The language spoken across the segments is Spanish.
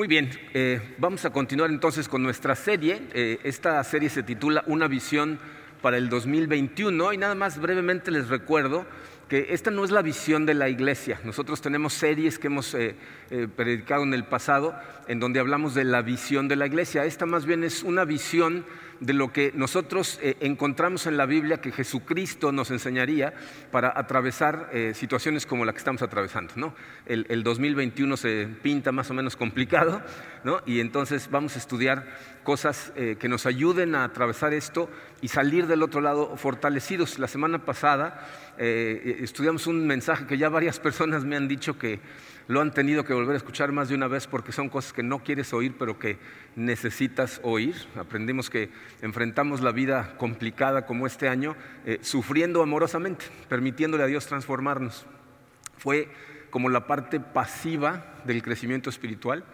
Muy bien, eh, vamos a continuar entonces con nuestra serie. Eh, esta serie se titula Una visión para el 2021 y nada más brevemente les recuerdo que esta no es la visión de la iglesia. Nosotros tenemos series que hemos eh, predicado en el pasado en donde hablamos de la visión de la iglesia. Esta más bien es una visión de lo que nosotros eh, encontramos en la Biblia que Jesucristo nos enseñaría para atravesar eh, situaciones como la que estamos atravesando. ¿no? El, 2021 se pinta más o menos complicado ¿no? y entonces vamos a estudiar cosas eh, que nos ayuden a atravesar esto y salir del otro lado fortalecidos. La semana pasada estudiamos un mensaje que ya varias personas me han dicho que lo han tenido que volver a escuchar más de una vez porque son cosas que no quieres oír, pero que necesitas oír. Aprendimos que enfrentamos la vida complicada como este año, eh, sufriendo amorosamente, permitiéndole a Dios transformarnos. Fue como la parte pasiva del crecimiento espiritual.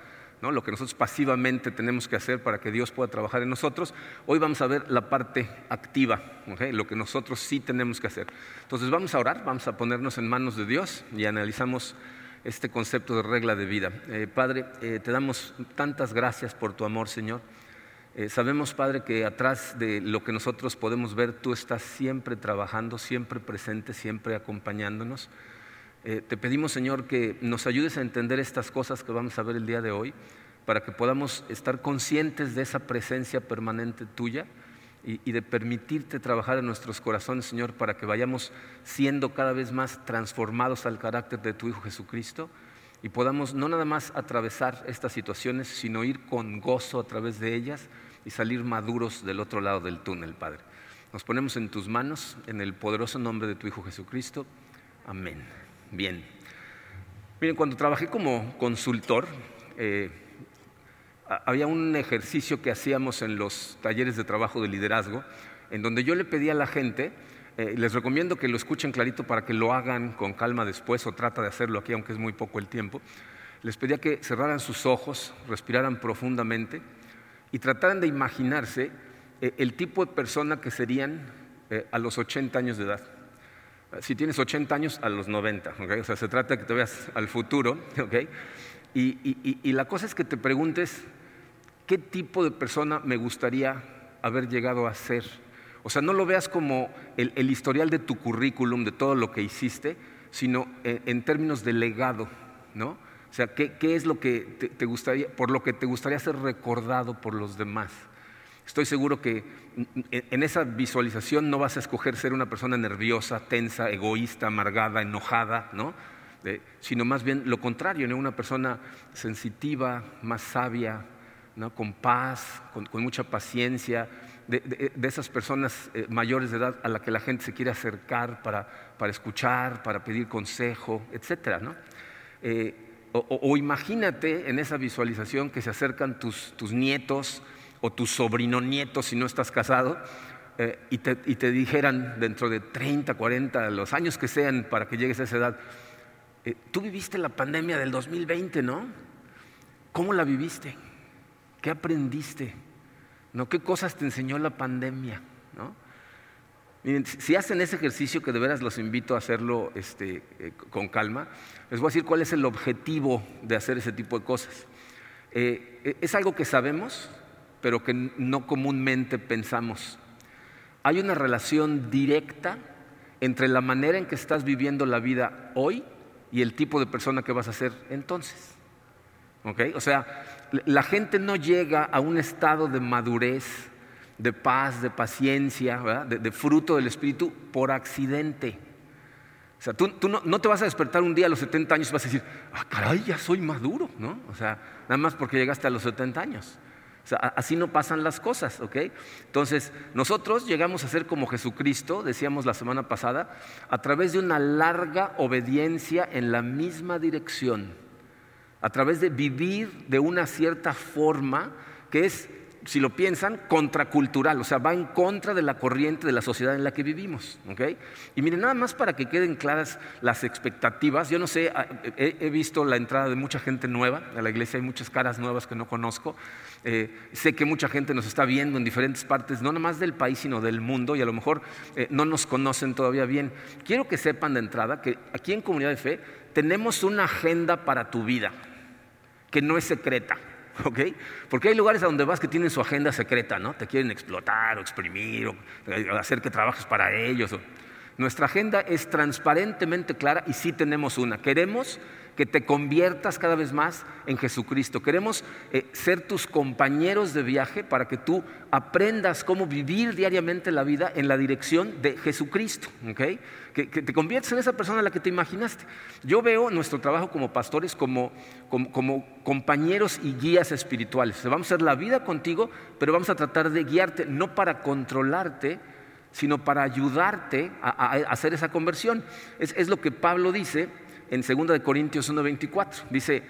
¿no? lo que nosotros pasivamente tenemos que hacer para que Dios pueda trabajar en nosotros. Hoy vamos a ver la parte activa, lo que nosotros sí tenemos que hacer. Entonces vamos a orar, vamos a ponernos en manos de Dios y analizamos este concepto de regla de vida. Eh, Padre, eh, te damos tantas gracias por tu amor, Señor. Eh, sabemos, Padre, que atrás de lo que nosotros podemos ver, tú estás siempre trabajando, siempre presente, siempre acompañándonos. te pedimos, Señor, que nos ayudes a entender estas cosas que vamos a ver el día de hoy, para que podamos estar conscientes de esa presencia permanente tuya y, de permitirte trabajar en nuestros corazones, Señor, para que vayamos siendo cada vez más transformados al carácter de tu Hijo Jesucristo y podamos no nada más atravesar estas situaciones, sino ir con gozo a través de ellas y salir maduros del otro lado del túnel, Padre. Nos ponemos en tus manos, en el poderoso nombre de tu Hijo Jesucristo. Amén. Bien. Miren, cuando trabajé como consultor, eh, había un ejercicio que hacíamos en los talleres de trabajo de liderazgo, en donde yo le pedía a la gente, eh, les recomiendo que lo escuchen clarito para que lo hagan con calma después o trata de hacerlo aquí, aunque es muy poco el tiempo, les pedía que cerraran sus ojos, respiraran profundamente y trataran de imaginarse eh, el tipo de persona que serían eh, a los 80 años de edad. Si tienes 80 años, a los 90, o sea, se trata de que te veas al futuro, y la cosa es que te preguntes, ¿qué tipo de persona me gustaría haber llegado a ser? O sea, no lo veas como el, historial de tu currículum, de todo lo que hiciste, sino en, términos de legado, ¿no? O sea, ¿qué, es lo que te, gustaría, por lo que te gustaría ser recordado por los demás? Estoy seguro que en esa visualización no vas a escoger ser una persona nerviosa, tensa, egoísta, amargada, enojada, ¿no? Sino más bien lo contrario, una persona sensitiva, más sabia, con paz, con, mucha paciencia, de, esas personas eh, mayores de edad a la que la gente se quiere acercar para, escuchar, para pedir consejo, etc. Eh, o, imagínate en esa visualización que se acercan tus, nietos o tus sobrino nietos si no estás casado eh, y, te, y, te, dijeran dentro de 30, 40, los años que sean para que llegues a esa edad, tú viviste la pandemia del 2020, ¿no? ¿Cómo la viviste? ¿Qué aprendiste? ¿No? ¿Qué cosas te enseñó la pandemia? Miren, si hacen ese ejercicio, que de veras los invito a hacerlo este, eh, con calma, les voy a decir cuál es el objetivo de hacer ese tipo de cosas. Eh, eh, es algo que sabemos, pero que no comúnmente pensamos. Hay una relación directa entre la manera en que estás viviendo la vida hoy y el tipo de persona que vas a ser entonces. O sea, la gente no llega a un estado de madurez, de paz, de paciencia, de, fruto del Espíritu por accidente. O sea, tú, no, te vas a despertar un día a los 70 años y vas a decir, ah, caray, ya soy maduro, ¿no? O sea, nada más porque llegaste a los 70 años. Así no pasan las cosas, ¿ok? Entonces, nosotros llegamos a ser como Jesucristo, decíamos la semana pasada, a través de una larga obediencia en la misma dirección a través de vivir de una cierta forma que es, si lo piensan, contracultural, o sea, va en contra de la corriente de la sociedad en la que vivimos. Y miren, nada más para que queden claras las expectativas, yo no sé, ah, he, visto la entrada de mucha gente nueva a la iglesia, hay muchas caras nuevas que no conozco, eh, sé que mucha gente nos está viendo en diferentes partes, no nada más del país, sino del mundo, y a lo mejor eh, no nos conocen todavía bien. Quiero que sepan de entrada que aquí en Comunidad de Fe tenemos una agenda para tu vida que no es secreta. ¿ok? Porque hay lugares a donde vas que tienen su agenda secreta, ¿no? Te quieren explotar o exprimir o eh, hacer que trabajes para ellos. Nuestra agenda es transparentemente clara y sí tenemos una. Queremos que te conviertas cada vez más en Jesucristo. Queremos eh, ser tus compañeros de viaje para que tú aprendas cómo vivir diariamente la vida en la dirección de Jesucristo. Que, te conviertas en esa persona a la que te imaginaste. Yo veo nuestro trabajo como pastores como, compañeros y guías espirituales. Vamos a hacer la vida contigo, pero vamos a tratar de guiarte, no para controlarte, sino para ayudarte a, hacer esa conversión. Es, lo que Pablo dice en 2 Corintios 1:24. Dice,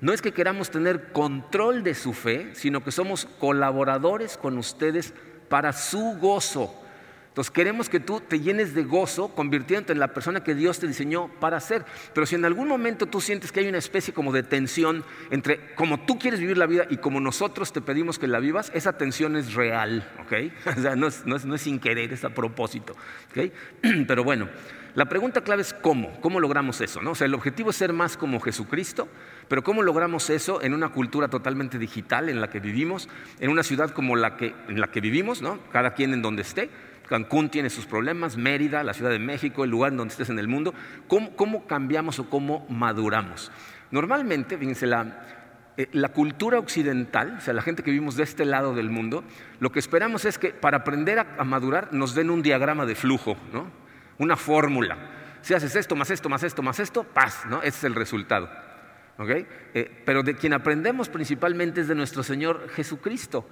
no es que queramos tener control de su fe, sino que somos colaboradores con ustedes para su gozo. Entonces queremos que tú te llenes de gozo convirtiéndote en la persona que Dios te diseñó para ser. Pero si en algún momento tú sientes que hay una especie como de tensión entre cómo tú quieres vivir la vida y como nosotros te pedimos que la vivas, esa tensión es real, ¿ok? O sea, no es, no es sin querer, es a propósito, ¿ok? Pero bueno, la pregunta clave es cómo, cómo logramos eso. ¿no? O sea, el objetivo es ser más como Jesucristo, pero cómo logramos eso en una cultura totalmente digital en la que vivimos, en una ciudad como la que, en la que vivimos, ¿no? cada quien en donde esté. Cancún tiene sus problemas, Mérida, la Ciudad de México, el lugar donde estés en el mundo. ¿Cómo, cambiamos o cómo maduramos? Normalmente, fíjense, la, eh, la cultura occidental, o sea, la gente que vivimos de este lado del mundo, lo que esperamos es que para aprender a madurar nos den un diagrama de flujo, ¿no? Una fórmula. Si haces esto, más esto, más esto, más esto, paz, ¿no? Ese es el resultado. Eh, pero de quien aprendemos principalmente es de nuestro Señor Jesucristo.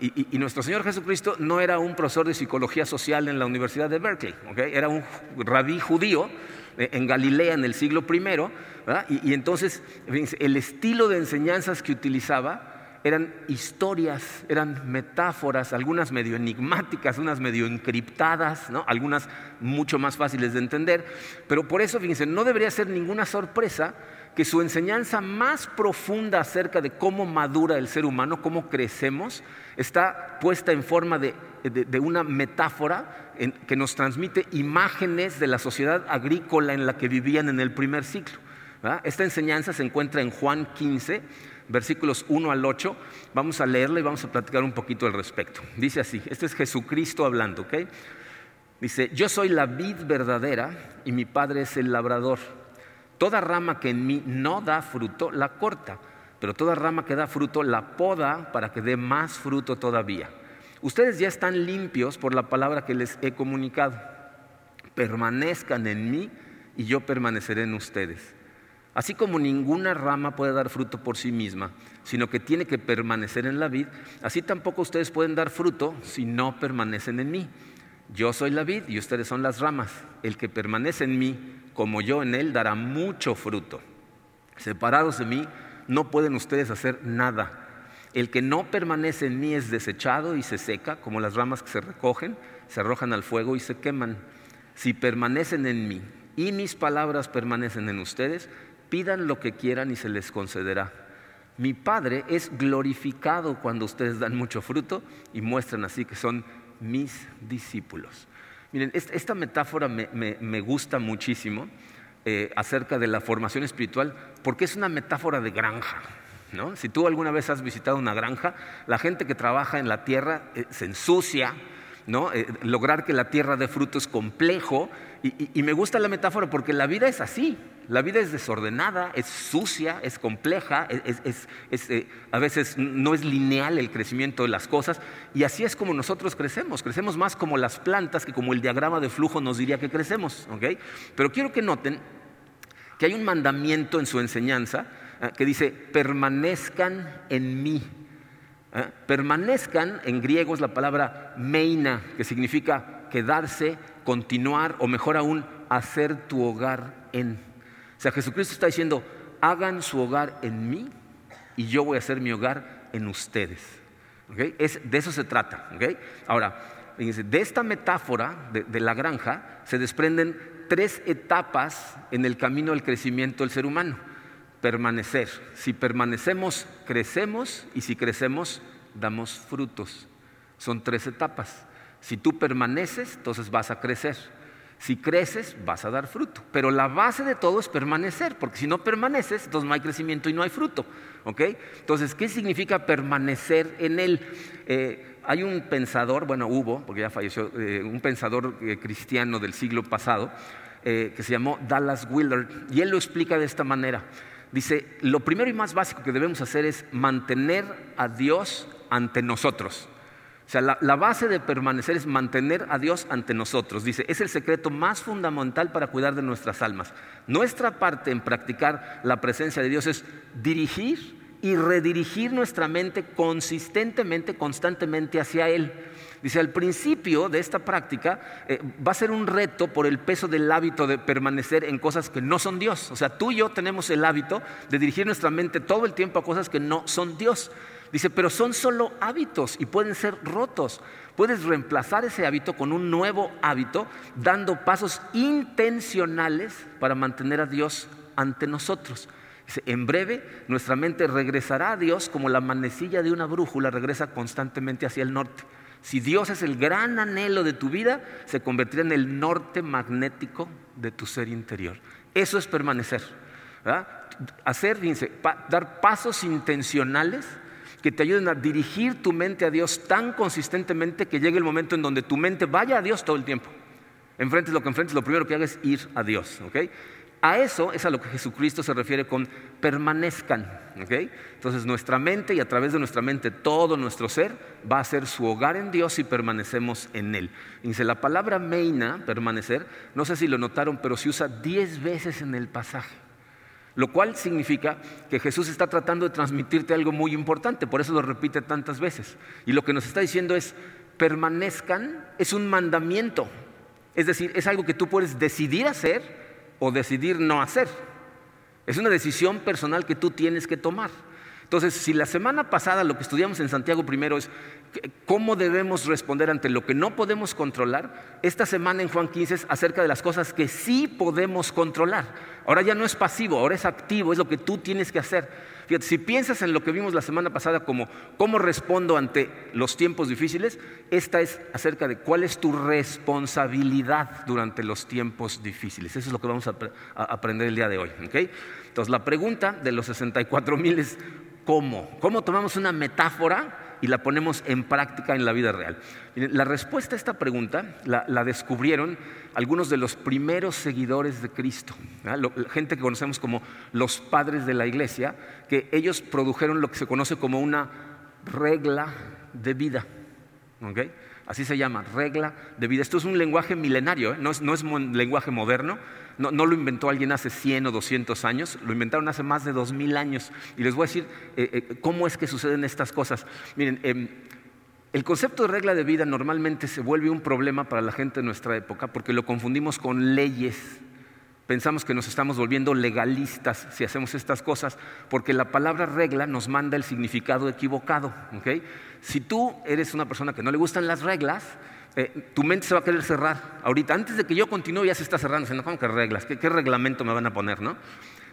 Y, nuestro Señor Jesucristo no era un profesor de psicología social en la Universidad de Berkeley, era un rabí judío eh, en Galilea en el siglo I, y, y entonces el estilo de enseñanzas que utilizaba eran historias, eran metáforas, algunas medio enigmáticas, unas medio encriptadas, algunas mucho más fáciles de entender. Pero por eso, fíjense, no debería ser ninguna sorpresa que su enseñanza más profunda acerca de cómo madura el ser humano, cómo crecemos, está puesta en forma de, una metáfora que nos transmite imágenes de la sociedad agrícola en la que vivían en el primer ciclo. Esta enseñanza se encuentra en Juan 15 versículos 1 al 8. Vamos a leerla y vamos a platicar un poquito al respecto. Dice así, este es Jesucristo hablando, ¿ok? Dice, yo soy la vid verdadera y mi padre es el labrador. Toda rama que en mí no da fruto, la corta, pero toda rama que da fruto, la poda para que dé más fruto todavía. Ustedes ya están limpios por la palabra que les he comunicado. Permanezcan en mí y yo permaneceré en ustedes. Así como ninguna rama puede dar fruto por sí misma, sino que tiene que permanecer en la vid, así tampoco ustedes pueden dar fruto si no permanecen en mí. Yo soy la vid y ustedes son las ramas. El que permanece en mí, como yo en él, dará mucho fruto. Separados de mí, no pueden ustedes hacer nada. El que no permanece en mí es desechado y se seca, como las ramas que se recogen, se arrojan al fuego y se queman. Si permanecen en mí y mis palabras permanecen en ustedes, pidan lo que quieran y se les concederá. Mi Padre es glorificado cuando ustedes dan mucho fruto y muestran así que son mis discípulos. Miren, esta metáfora me, gusta muchísimo eh, acerca de la formación espiritual porque es una metáfora de granja. ¿no? Si tú alguna vez has visitado una granja, la gente que trabaja en la tierra eh, se ensucia, ¿no? Eh, lograr que la tierra dé fruto es complejo y me gusta la metáfora porque la vida es así. La vida es desordenada, es sucia, es compleja, eh, a veces no es lineal el crecimiento de las cosas y así es como nosotros crecemos. Crecemos más como las plantas que como el diagrama de flujo nos diría que crecemos. Pero quiero que noten que hay un mandamiento en su enseñanza eh, que dice, permanezcan en mí. ¿eh? Permanezcan, en griego es la palabra meina, que significa quedarse, continuar o mejor aún, hacer tu hogar en. O sea, Jesucristo está diciendo, hagan su hogar en mí y yo voy a hacer mi hogar en ustedes. Es, de eso se trata. Ahora, de esta metáfora de, la granja se desprenden tres etapas en el camino al crecimiento del ser humano. Permanecer. Si permanecemos, crecemos y si crecemos, damos frutos. Son tres etapas. Si tú permaneces, entonces vas a crecer. Si creces, vas a dar fruto. Pero la base de todo es permanecer, porque si no permaneces, entonces no hay crecimiento y no hay fruto. Entonces, ¿qué significa permanecer en él? Eh, hay un pensador, bueno, hubo, porque ya falleció, eh, un pensador eh, cristiano del siglo pasado, que se llamó Dallas Willard, y él lo explica de esta manera. Dice, lo primero y más básico que debemos hacer es mantener a Dios ante nosotros. O sea, la, base de permanecer es mantener a Dios ante nosotros. Dice, es el secreto más fundamental para cuidar de nuestras almas. Nuestra parte en practicar la presencia de Dios es dirigir y redirigir nuestra mente consistentemente, constantemente hacia Él. Dice, al principio de esta práctica eh, va a ser un reto por el peso del hábito de permanecer en cosas que no son Dios. O sea, tú y yo tenemos el hábito de dirigir nuestra mente todo el tiempo a cosas que no son Dios. Dice, pero son solo hábitos y pueden ser rotos. Puedes reemplazar ese hábito con un nuevo hábito, dando pasos intencionales para mantener a Dios ante nosotros. Dice, en breve nuestra mente regresará a Dios como la manecilla de una brújula regresa constantemente hacia el norte. Si Dios es el gran anhelo de tu vida, se convertirá en el norte magnético de tu ser interior. Eso es permanecer. Hacer, dice, dar pasos intencionales que te ayuden a dirigir tu mente a Dios tan consistentemente que llegue el momento en donde tu mente vaya a Dios todo el tiempo. Enfrentes lo que enfrentes, lo primero que hagas es ir a Dios. A eso es a lo que Jesucristo se refiere con permanezcan. Entonces nuestra mente y a través de nuestra mente todo nuestro ser va a ser su hogar en Dios y permanecemos en Él. Dice la palabra meina, permanecer, no sé si lo notaron, pero se usa diez veces en el pasaje. Lo cual significa que Jesús está tratando de transmitirte algo muy importante, por eso lo repite tantas veces. Y lo que nos está diciendo es, permanezcan, es un mandamiento. Es decir, es algo que tú puedes decidir hacer o decidir no hacer. Es una decisión personal que tú tienes que tomar. Entonces, si la semana pasada lo que estudiamos en Santiago primero es cómo debemos responder ante lo que no podemos controlar, esta semana en Juan 15 es acerca de las cosas que sí podemos controlar. Ahora ya no es pasivo, ahora es activo, es lo que tú tienes que hacer. Fíjate, si piensas en lo que vimos la semana pasada como cómo respondo ante los tiempos difíciles, esta es acerca de cuál es tu responsabilidad durante los tiempos difíciles. Eso es lo que vamos a, aprender el día de hoy. Entonces, la pregunta de los 64 mil es, ¿Cómo? ¿Cómo tomamos una metáfora y la ponemos en práctica en la vida real? La respuesta a esta pregunta la, descubrieron algunos de los primeros seguidores de Cristo, gente que conocemos como los padres de la iglesia, que ellos produjeron lo que se conoce como una regla de vida. Así se llama, regla de vida. Esto es un lenguaje milenario, ¿eh? no, es, no es lenguaje moderno, no, lo inventó alguien hace 100 o 200 años, lo inventaron hace más de 2000 años. Y les voy a decir eh, eh, cómo es que suceden estas cosas. Miren, em, el concepto de regla de vida normalmente se vuelve un problema para la gente de nuestra época porque lo confundimos con leyes. Pensamos que nos estamos volviendo legalistas si hacemos estas cosas, porque la palabra regla nos manda el significado equivocado. Si tú eres una persona que no le gustan las reglas, eh, tu mente se va a querer cerrar. Ahorita, antes de que yo continúe, ya se está cerrando. ¿Cómo que reglas? ¿Qué, reglamento me van a poner? ¿no?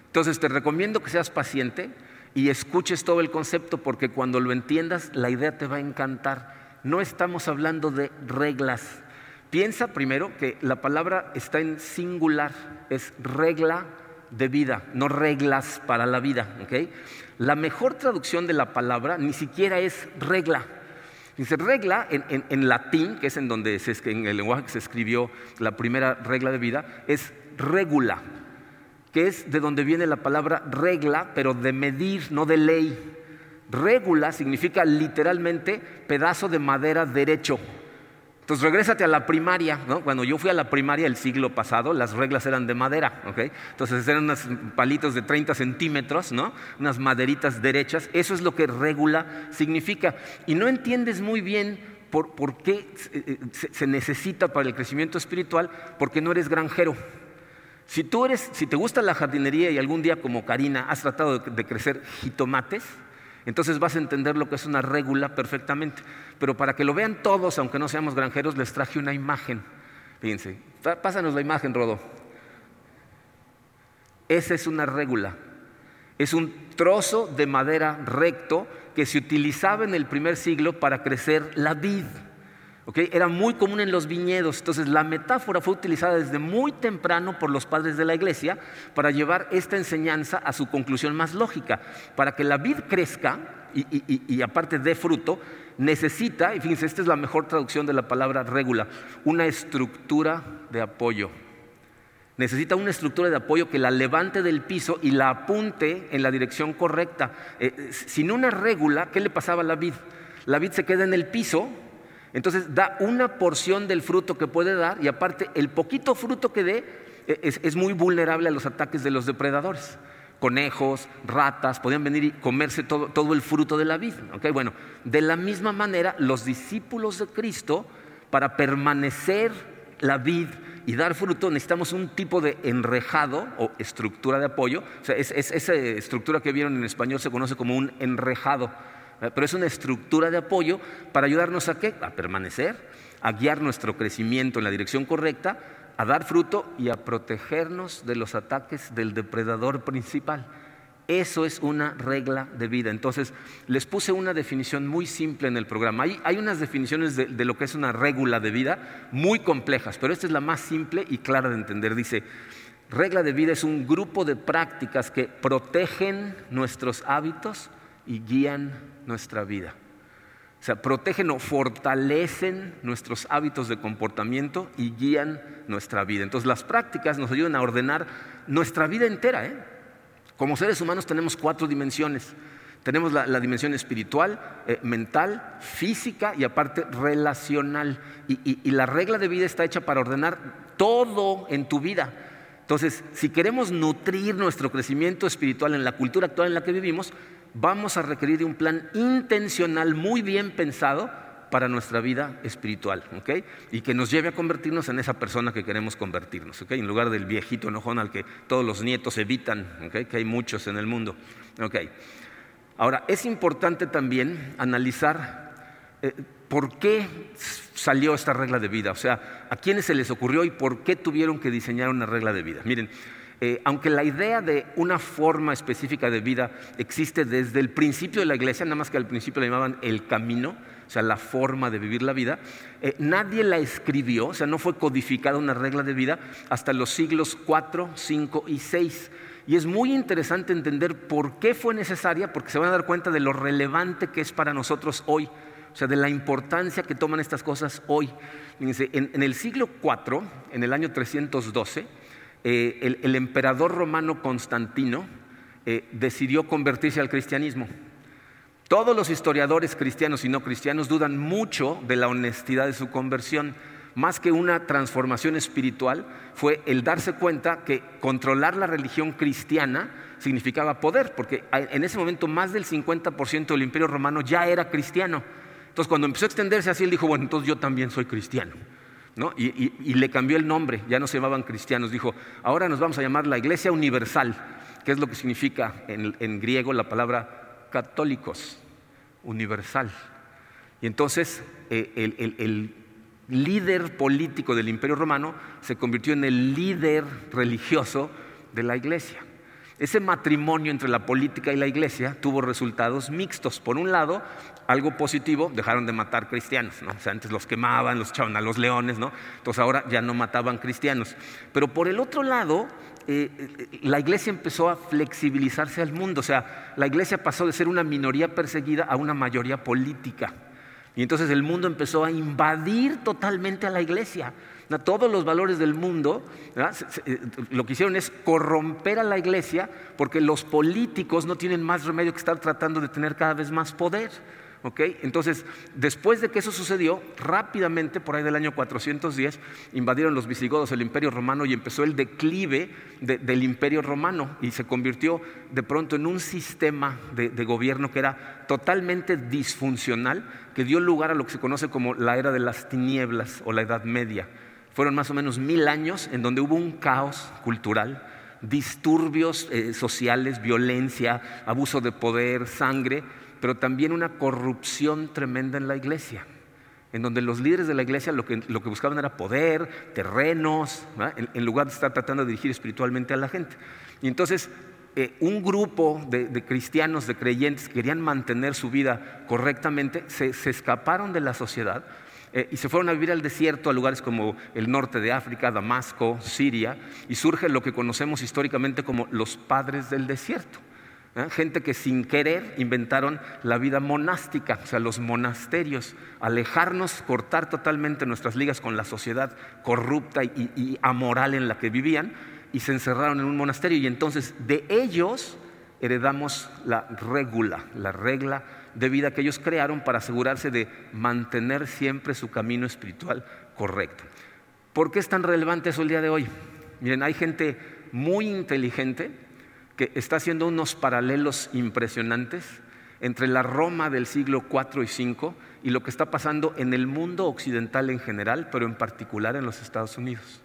Entonces, te recomiendo que seas paciente y escuches todo el concepto, porque cuando lo entiendas, la idea te va a encantar. No estamos hablando de reglas. Piensa primero que la palabra está en singular, es regla de vida, no reglas para la vida. La mejor traducción de la palabra ni siquiera es regla Dice, regla en, latín, que es en donde en el lenguaje que se escribió la primera regla de vida, es regula, que es de donde viene la palabra regla, pero de medir, no de ley. Regula significa literalmente pedazo de madera derecho. Entonces, regrésate a la primaria. ¿no? Cuando yo fui a la primaria el siglo pasado, las reglas eran de madera. ¿okay? Entonces, eran unos palitos de 30 centímetros, ¿no? unas maderitas derechas. Eso es lo que regula significa. Y no entiendes muy bien por, por qué eh, se, se, necesita para el crecimiento espiritual, porque no eres granjero. Si tú eres, si te gusta la jardinería y algún día como Karina has tratado de crecer jitomates, entonces vas a entender lo que es una regula perfectamente. Pero para que lo vean todos, aunque no seamos granjeros, les traje una imagen. Fíjense, pásanos la imagen, Rodo. Esa es una regula. Es un trozo de madera recto que se utilizaba en el primer siglo para crecer la vid. Era muy común en los viñedos. Entonces la metáfora fue utilizada desde muy temprano por los padres de la iglesia para llevar esta enseñanza a su conclusión más lógica. Para que la vid crezca y, aparte dé fruto, necesita, y fíjense, esta es la mejor traducción de la palabra regula, una estructura de apoyo. Necesita una estructura de apoyo que la levante del piso y la apunte en la dirección correcta. Eh, sin una regula, ¿qué le pasaba a la vid? La vid se queda en el piso entonces da una porción del fruto que puede dar y aparte el poquito fruto que dé e, es, muy vulnerable a los ataques de los depredadores. Conejos, ratas, podían venir y comerse todo, el fruto de la vid. Bueno, de la misma manera, los discípulos de Cristo, para permanecer la vid y dar fruto, necesitamos un tipo de enrejado o estructura de apoyo. O sea, esa estructura que vieron en español se conoce como un enrejado pero es una estructura de apoyo para ayudarnos a qué? A permanecer, a guiar nuestro crecimiento en la dirección correcta, a dar fruto y a protegernos de los ataques del depredador principal. Eso es una regla de vida. Entonces, les puse una definición muy simple en el programa. Hay, unas definiciones de, de, lo que es una regla de vida muy complejas, pero esta es la más simple y clara de entender. Dice, regla de vida es un grupo de prácticas que protegen nuestros hábitos y guían nuestra vida. O sea, protegen o fortalecen nuestros hábitos de comportamiento y guían nuestra vida. Entonces las prácticas nos ayudan a ordenar nuestra vida entera. ¿eh? Como seres humanos tenemos cuatro dimensiones. Tenemos la, dimensión espiritual, eh, mental, física y aparte relacional. y la regla de vida está hecha para ordenar todo en tu vida. Entonces, si queremos nutrir nuestro crecimiento espiritual en la cultura actual en la que vivimos, vamos a requerir de un plan intencional muy bien pensado para nuestra vida espiritual, Y que nos lleve a convertirnos en esa persona que queremos convertirnos, En lugar del viejito enojón al que todos los nietos evitan, Que hay muchos en el mundo, Ahora, es importante también analizar eh, por qué salió esta regla de vida, o sea, a quiénes se les ocurrió y por qué tuvieron que diseñar una regla de vida. Miren, eh, aunque la idea de una forma específica de vida existe desde el principio de la iglesia, nada más que al principio la llamaban el camino, o sea, la forma de vivir la vida, eh, nadie la escribió, o sea, no fue codificada una regla de vida hasta los siglos 4, 5 y 6. Y es muy interesante entender por qué fue necesaria, porque se van a dar cuenta de lo relevante que es para nosotros hoy, o sea, de la importancia que toman estas cosas hoy. en, en el siglo 4, en el año 312, eh, el, emperador romano Constantino eh, decidió convertirse al cristianismo. Todos los historiadores cristianos y no cristianos dudan mucho de la honestidad de su conversión. Más que una transformación espiritual, fue el darse cuenta que controlar la religión cristiana significaba poder, porque en ese momento más del 50% del imperio romano ya era cristiano. Entonces cuando empezó a extenderse así, él dijo, bueno, entonces yo también soy cristiano. Y, le cambió el nombre, ya no se llamaban cristianos, dijo, ahora nos vamos a llamar la Iglesia Universal, que es lo que significa en, griego la palabra católicos, universal. Y entonces eh, el, líder político del Imperio Romano se convirtió en el líder religioso de la Iglesia. Ese matrimonio entre la política y la iglesia tuvo resultados mixtos. Por un lado, algo positivo, dejaron de matar cristianos, ¿no? O sea, antes los quemaban, los echaban a los leones, ¿no? Entonces ahora ya no mataban cristianos. Pero por el otro lado, eh, eh, la iglesia empezó a flexibilizarse al mundo, o sea, la iglesia pasó de ser una minoría perseguida a una mayoría política. Y entonces el mundo empezó a invadir totalmente a la iglesia. Todos los valores del mundo eh, lo que hicieron es corromper a la iglesia porque los políticos no tienen más remedio que estar tratando de tener cada vez más poder. Entonces, después de que eso sucedió, rápidamente, por ahí del año 410, invadieron los visigodos el imperio romano y empezó el declive del imperio romano y se convirtió de pronto en un sistema de, gobierno que era totalmente disfuncional, que dio lugar a lo que se conoce como la era de las tinieblas o la Edad Media. Fueron más o menos mil años en donde hubo un caos cultural, disturbios eh, sociales, violencia, abuso de poder, sangre, pero también una corrupción tremenda en la iglesia, en donde los líderes de la iglesia lo que, buscaban era poder, terrenos, en, lugar de estar tratando de dirigir espiritualmente a la gente. Y entonces eh, un grupo de, cristianos, de creyentes, que querían mantener su vida correctamente, se escaparon de la sociedad eh, y se fueron a vivir al desierto, a lugares como el norte de África, Damasco, Siria, y surge lo que conocemos históricamente como los padres del desierto. ¿Eh? Gente que sin querer inventaron la vida monástica, o sea, los monasterios, alejarnos, cortar totalmente nuestras ligas con la sociedad corrupta y, y amoral en la que vivían, y se encerraron en un monasterio. Y entonces de ellos heredamos la regula, la regla de vida que ellos crearon para asegurarse de mantener siempre su camino espiritual correcto. ¿Por qué es tan relevante eso el día de hoy? Miren, hay gente muy inteligente que está haciendo unos paralelos impresionantes entre la Roma del siglo IV y V y lo que está pasando en el mundo occidental en general, pero en particular en los Estados Unidos.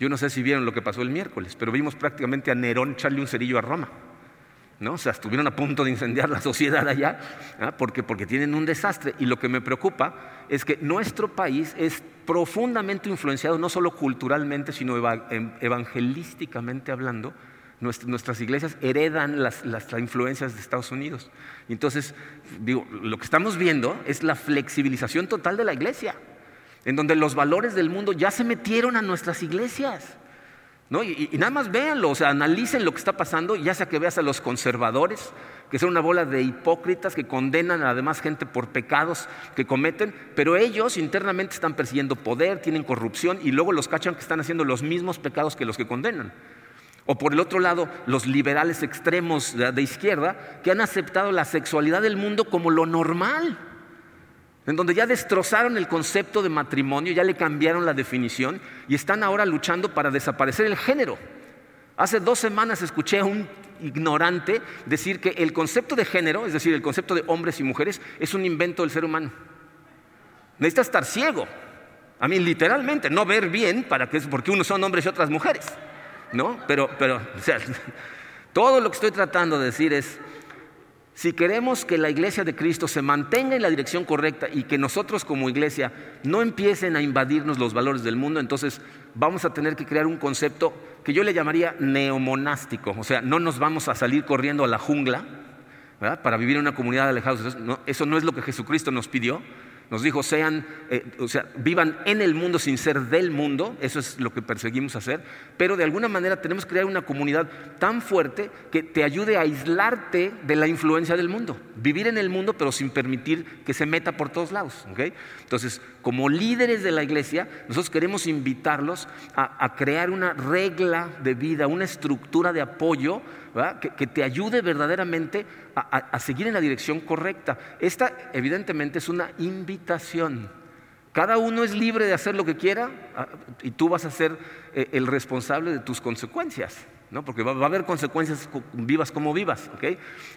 Yo no sé si vieron lo que pasó el miércoles, pero vimos prácticamente a Nerón echarle un cerillo a Roma. ¿no? O sea, estuvieron a punto de incendiar la sociedad allá, ¿ah? porque, porque tienen un desastre. Y lo que me preocupa es que nuestro país es profundamente influenciado, no solo culturalmente, sino em, evangelísticamente hablando. Nuestras iglesias heredan las, las influencias de Estados Unidos. Entonces, digo, lo que estamos viendo es la flexibilización total de la iglesia, en donde los valores del mundo ya se metieron a nuestras iglesias. Y, nada más véanlo, o sea, analicen lo que está pasando, ya sea que veas a los conservadores, que son una bola de hipócritas que condenan a la demás gente por pecados que cometen, pero ellos internamente están persiguiendo poder, tienen corrupción y luego los cachan que están haciendo los mismos pecados que los que condenan. O por el otro lado, los liberales extremos de izquierda que han aceptado la sexualidad del mundo como lo normal en donde ya destrozaron el concepto de matrimonio, ya le cambiaron la definición y están ahora luchando para desaparecer el género. Hace dos semanas escuché a un ignorante decir que el concepto de género, es decir, el concepto de hombres y mujeres, es un invento del ser humano. Necesita estar ciego. A mí, literalmente, no ver bien para que, porque unos son hombres y otras mujeres. ¿No? Pero, pero, todo lo que estoy tratando de decir es, si queremos que la iglesia de Cristo se mantenga en la dirección correcta y que nosotros como iglesia no empiecen a invadirnos los valores del mundo, entonces vamos a tener que crear un concepto que yo le llamaría neomonástico. O sea, no nos vamos a salir corriendo a la jungla para vivir en una comunidad alejada. eso no es lo que Jesucristo nos pidió. Nos dijo, sean, eh, o sea, vivan en el mundo sin ser del mundo, eso es lo que perseguimos hacer, pero de alguna manera tenemos que crear una comunidad tan fuerte que te ayude a aislarte de la influencia del mundo, vivir en el mundo pero sin permitir que se meta por todos lados. Entonces, como líderes de la iglesia, nosotros queremos invitarlos a crear una regla de vida, una estructura de apoyo que, te ayude verdaderamente a, seguir en la dirección correcta. Esta evidentemente es una invitación. Cada uno es libre de hacer lo que quiera ah, y tú vas a ser eh, el responsable de tus consecuencias. ¿No? porque va, a haber consecuencias vivas como vivas.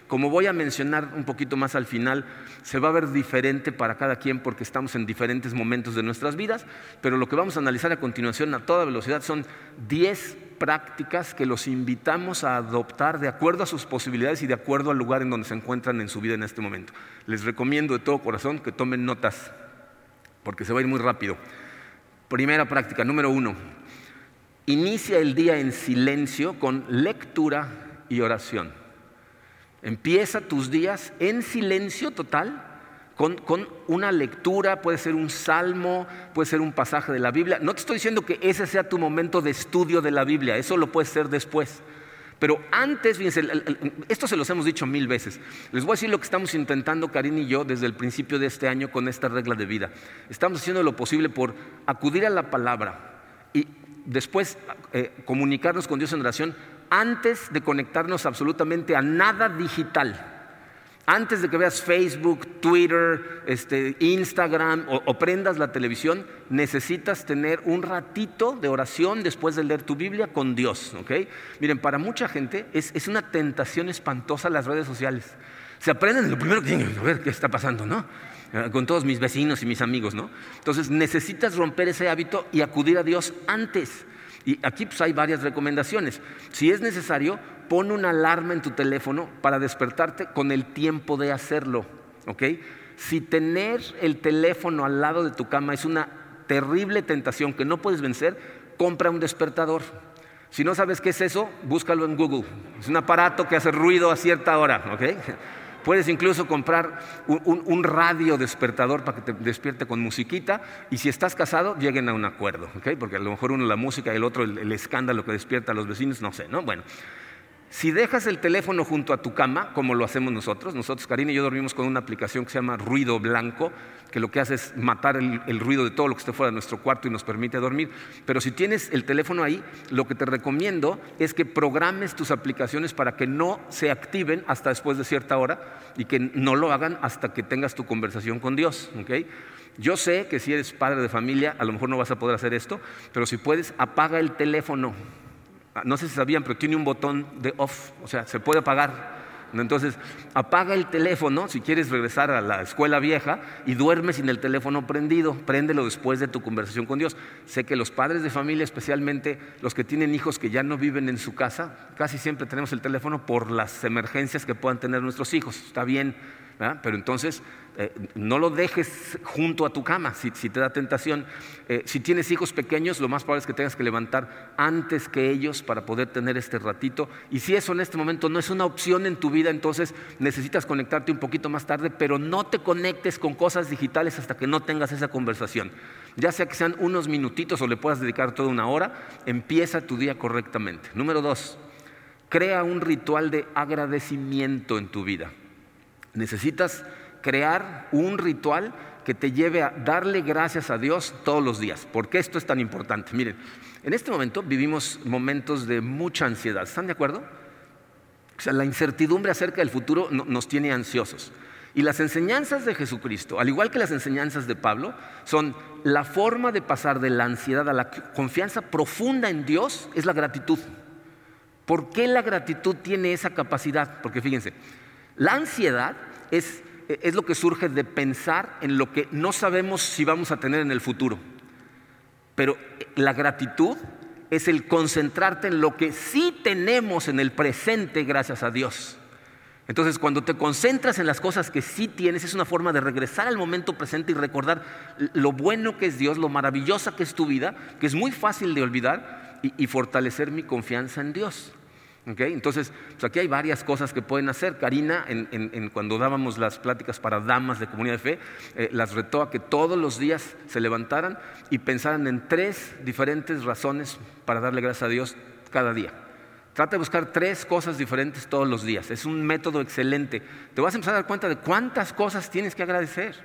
Como voy a mencionar un poquito más al final, se va a ver diferente para cada quien porque estamos en diferentes momentos de nuestras vidas, pero lo que vamos a analizar a continuación a toda velocidad son 10 prácticas que los invitamos a adoptar de acuerdo a sus posibilidades y de acuerdo al lugar en donde se encuentran en su vida en este momento. Les recomiendo de todo corazón que tomen notas, porque se va a ir muy rápido. Primera práctica, número uno, inicia el día en silencio con lectura y oración. Empieza tus días en silencio total con, una lectura, puede ser un salmo, puede ser un pasaje de la Biblia. No te estoy diciendo que ese sea tu momento de estudio de la Biblia, eso lo puedes hacer después. Pero antes, fíjense, esto se los hemos dicho mil veces. Les voy a decir lo que estamos intentando, Karin y yo, desde el principio de este año con esta regla de vida. Estamos haciendo lo posible por acudir a la palabra y después eh, comunicarnos con Dios en oración antes de conectarnos absolutamente a nada digital. Antes de que veas Facebook, Twitter, este, Instagram o, prendas la televisión, necesitas tener un ratito de oración después de leer tu Biblia con Dios. Miren, para mucha gente es, una tentación espantosa las redes sociales. Se aprenden lo primero que tienen que ver qué está pasando, ¿no? Eh, con todos mis vecinos y mis amigos, ¿no? Entonces necesitas romper ese hábito y acudir a Dios antes. Y aquí pues, hay varias recomendaciones. Si es necesario, pon una alarma en tu teléfono para despertarte con el tiempo de hacerlo. ¿ok? Si tener el teléfono al lado de tu cama es una terrible tentación que no puedes vencer, compra un despertador. Si no sabes qué es eso, búscalo en Google. Es un aparato que hace ruido a cierta hora. ¿ok? Puedes incluso comprar un, radio despertador para que te despierte con musiquita y si estás casado, lleguen a un acuerdo, porque a lo mejor uno la música y el otro el, el escándalo que despierta a los vecinos, no sé, ¿no? Bueno, si dejas el teléfono junto a tu cama, como lo hacemos nosotros, nosotros, Karina y yo dormimos con una aplicación que se llama Ruido Blanco, que lo que hace es matar el, ruido de todo lo que esté fuera de nuestro cuarto y nos permite dormir. Pero si tienes el teléfono ahí, lo que te recomiendo es que programes tus aplicaciones para que no se activen hasta después de cierta hora y que no lo hagan hasta que tengas tu conversación con Dios. Yo sé que si eres padre de familia, a lo mejor no vas a poder hacer esto, pero si puedes, apaga el teléfono no sé si sabían, pero tiene un botón de off, o sea, se puede apagar. Entonces, apaga el teléfono si quieres regresar a la escuela vieja y duerme sin el teléfono prendido. Préndelo después de tu conversación con Dios. Sé que los padres de familia, especialmente los que tienen hijos que ya no viven en su casa, casi siempre tenemos el teléfono por las emergencias que puedan tener nuestros hijos. Está bien, pero entonces eh, no lo dejes junto a tu cama si, te da tentación. Eh, si tienes hijos pequeños, lo más probable es que tengas que levantar antes que ellos para poder tener este ratito. Y si eso en este momento no es una opción en tu vida, entonces necesitas conectarte un poquito más tarde, pero no te conectes con cosas digitales hasta que no tengas esa conversación. Ya sea que sean unos minutitos o le puedas dedicar toda una hora, empieza tu día correctamente. Número dos, crea un ritual de agradecimiento en tu vida. Necesitas crear un ritual que te lleve a darle gracias a Dios todos los días. ¿Por qué esto es tan importante? Miren, en este momento vivimos momentos de mucha ansiedad. ¿Están de acuerdo? O sea, la incertidumbre acerca del futuro nos tiene ansiosos. Y las enseñanzas de Jesucristo, al igual que las enseñanzas de Pablo, son la forma de pasar de la ansiedad a la confianza profunda en Dios, es la gratitud. ¿Por qué la gratitud tiene esa capacidad? Porque fíjense, la ansiedad es lo que surge de pensar en lo que no sabemos si vamos a tener en el futuro. Pero la gratitud es el concentrarte en lo que sí tenemos en el presente gracias a Dios. Entonces, cuando te concentras en las cosas que sí tienes, es una forma de regresar al momento presente y recordar lo bueno que es Dios, lo maravillosa que es tu vida, que es muy fácil de olvidar, y, fortalecer mi confianza en Dios. Entonces, pues aquí hay varias cosas que pueden hacer. Karina, cuando dábamos las pláticas para damas de comunidad de fe, eh, las retó a que todos los días se levantaran y pensaran en tres diferentes razones para darle gracias a Dios cada día. Trata de buscar tres cosas diferentes todos los días. Es un método excelente. Te vas a empezar a dar cuenta de cuántas cosas tienes que agradecer.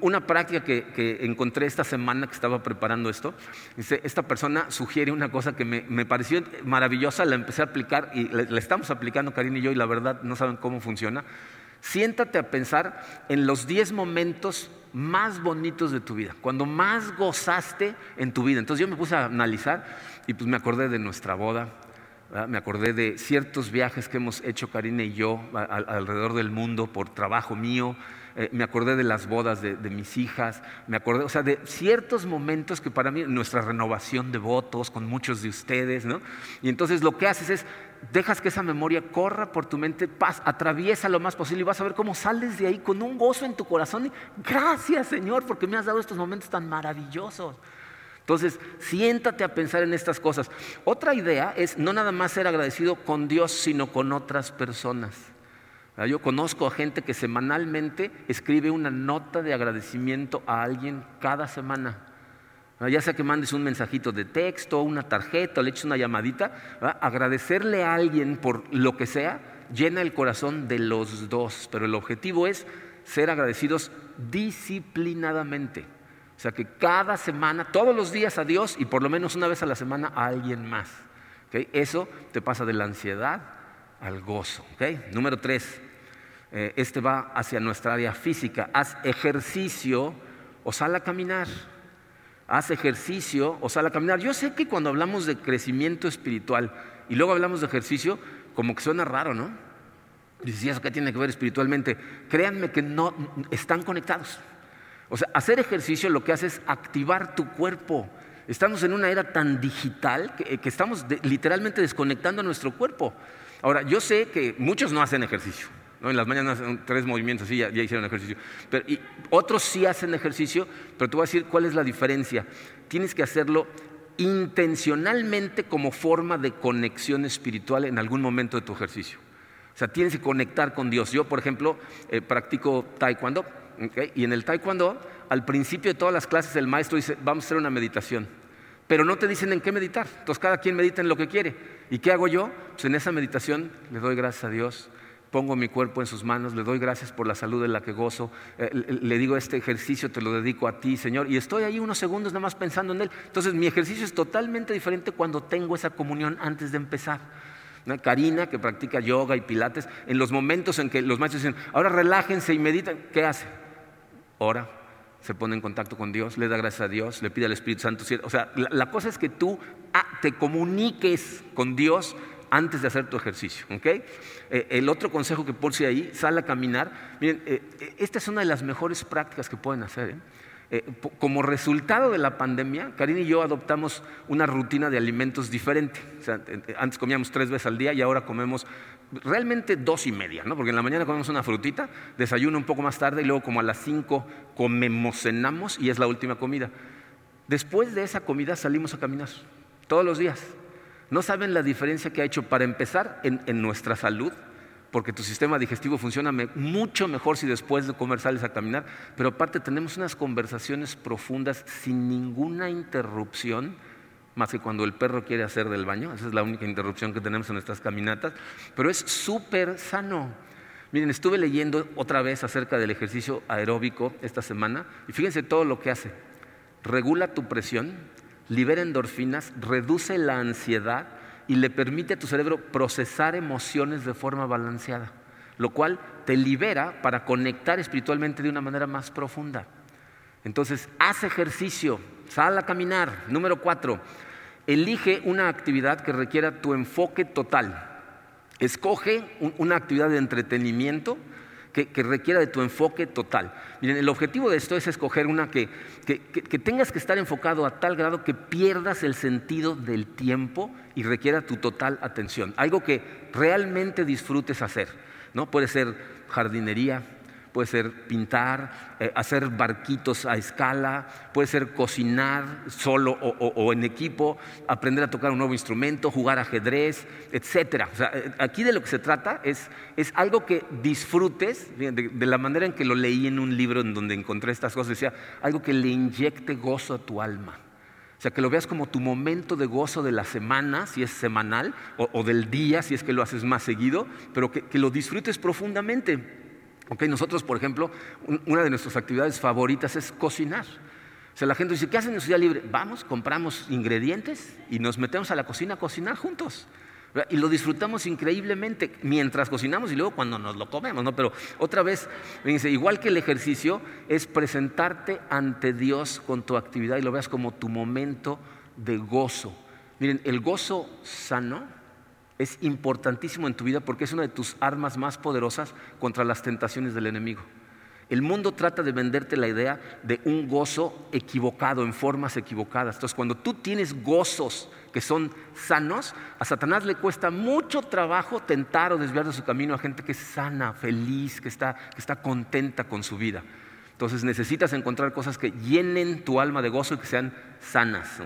Una práctica que, encontré esta semana que estaba preparando esto, dice, esta persona sugiere una cosa que me, pareció maravillosa, la empecé a aplicar y la, estamos aplicando Karina y yo y la verdad no saben cómo funciona. Siéntate a pensar en los 10 momentos más bonitos de tu vida, cuando más gozaste en tu vida. Entonces yo me puse a analizar y pues me acordé de nuestra boda, me acordé de ciertos viajes que hemos hecho Karina y yo alrededor del mundo por trabajo mío, eh, me acordé de las bodas de, mis hijas, me acordé, o sea, de ciertos momentos que para mí, nuestra renovación de votos con muchos de ustedes, ¿no? Y entonces lo que haces es, dejas que esa memoria corra por tu mente, paz, atraviesa lo más posible y vas a ver cómo sales de ahí con un gozo en tu corazón y gracias Señor porque me has dado estos momentos tan maravillosos. Entonces, siéntate a pensar en estas cosas. Otra idea es no nada más ser agradecido con Dios, sino con otras personas. Yo conozco a gente que semanalmente escribe una nota de agradecimiento a alguien cada semana. Ya sea que mandes un mensajito de texto, una tarjeta, o le eches una llamadita, agradecerle a alguien por lo que sea llena el corazón de los dos. Pero el objetivo es ser agradecidos disciplinadamente. O sea que cada semana, todos los días a Dios y por lo menos una vez a la semana a alguien más. Eso te pasa de la ansiedad al gozo. Número tres, eh, este va hacia nuestra área física. Haz ejercicio o sal a caminar. Haz ejercicio o sal a caminar. Yo sé que cuando hablamos de crecimiento espiritual y luego hablamos de ejercicio, como que suena raro, ¿no? Dices, ¿y eso qué tiene que ver espiritualmente? Créanme que no están conectados. O sea, hacer ejercicio lo que hace es activar tu cuerpo. Estamos en una era tan digital que, estamos literalmente desconectando nuestro cuerpo. Ahora, yo sé que muchos no hacen ejercicio. En las mañanas tres movimientos, y ya, hicieron ejercicio. y otros sí hacen ejercicio, pero te voy a decir cuál es la diferencia. Tienes que hacerlo intencionalmente como forma de conexión espiritual en algún momento de tu ejercicio. O sea, tienes que conectar con Dios. Yo, por ejemplo, eh, practico taekwondo. Y en el taekwondo, al principio de todas las clases, el maestro dice, vamos a hacer una meditación. Pero no te dicen en qué meditar. Entonces cada quien medita en lo que quiere. ¿Y qué hago yo? Pues en esa meditación le doy gracias a Dios, pongo mi cuerpo en sus manos, le doy gracias por la salud de la que gozo, eh, le digo este ejercicio te lo dedico a ti, Señor, y estoy ahí unos segundos nada más pensando en Él. Entonces mi ejercicio es totalmente diferente cuando tengo esa comunión antes de empezar. Karina, que practica yoga y pilates, en los momentos en que los maestros dicen, ahora relájense y meditan, ¿qué hace? Ora, se pone en contacto con Dios, le da gracias a Dios, le pide al Espíritu Santo. O sea, la, cosa es que tú ah, te comuniques con Dios antes de hacer tu ejercicio. ¿okay? Eh, el otro consejo que por si ahí, sale a caminar. Miren, eh, eh, esta es una de las mejores prácticas que pueden hacer. como resultado de la pandemia, Karina y yo adoptamos una rutina de alimentos diferente. antes comíamos tres veces al día y ahora comemos realmente dos y media, ¿no? porque en la mañana comemos una frutita, desayuno un poco más tarde y luego como a las cinco comemos, cenamos y es la última comida. Después de esa comida salimos a caminar todos los días. No saben la diferencia que ha hecho para empezar en, nuestra salud, porque tu sistema digestivo funciona mucho mejor si después de comer sales a caminar, pero aparte tenemos unas conversaciones profundas sin ninguna interrupción, más que cuando el perro quiere hacer del baño, esa es la única interrupción que tenemos en nuestras caminatas, pero es súper sano. Miren, estuve leyendo otra vez acerca del ejercicio aeróbico esta semana. Y fíjense todo lo que hace. Regula tu presión, libera endorfinas, reduce la ansiedad y le permite a tu cerebro procesar emociones de forma balanceada, lo cual te libera para conectar espiritualmente de una manera más profunda. Entonces, haz ejercicio, sal a caminar. Número cuatro, elige una actividad que requiera tu enfoque total. Escoge una actividad de entretenimiento que, requiera de tu enfoque total. Miren, el objetivo de esto es escoger una que, que, tengas que estar enfocado a tal grado que pierdas el sentido del tiempo y requiera tu total atención. Algo que realmente disfrutes hacer. ¿no? Puede ser jardinería, puede ser pintar, eh, hacer barquitos a escala, puede ser cocinar solo o, en equipo, aprender a tocar un nuevo instrumento, jugar ajedrez, etc. Eh, aquí de lo que se trata es, es algo que disfrutes, de, la manera en que lo leí en un libro en donde encontré estas cosas, decía, algo que le inyecte gozo a tu alma. O sea, que lo veas como tu momento de gozo de la semana, si es semanal, o, del día, si es que lo haces más seguido, pero que, que lo disfrutes profundamente nosotros, por ejemplo, una de nuestras actividades favoritas es cocinar. O sea, la gente dice, ¿qué hacen en su día libre? Vamos, compramos ingredientes y nos metemos a la cocina a cocinar juntos. Y lo disfrutamos increíblemente mientras cocinamos y luego cuando nos lo comemos, ¿no? Pero otra vez, dice, igual que el ejercicio, es presentarte ante Dios con tu actividad y lo veas como tu momento de gozo. Miren, el gozo sano es importantísimo en tu vida porque es una de tus armas más poderosas contra las tentaciones del enemigo. El mundo trata de venderte la idea de un gozo equivocado, en formas equivocadas. Entonces, cuando tú tienes gozos que son sanos, a Satanás le cuesta mucho trabajo tentar o desviar de su camino a gente que es sana, feliz, que está, que está contenta con su vida. Entonces necesitas encontrar cosas que llenen tu alma de gozo y que sean sanas.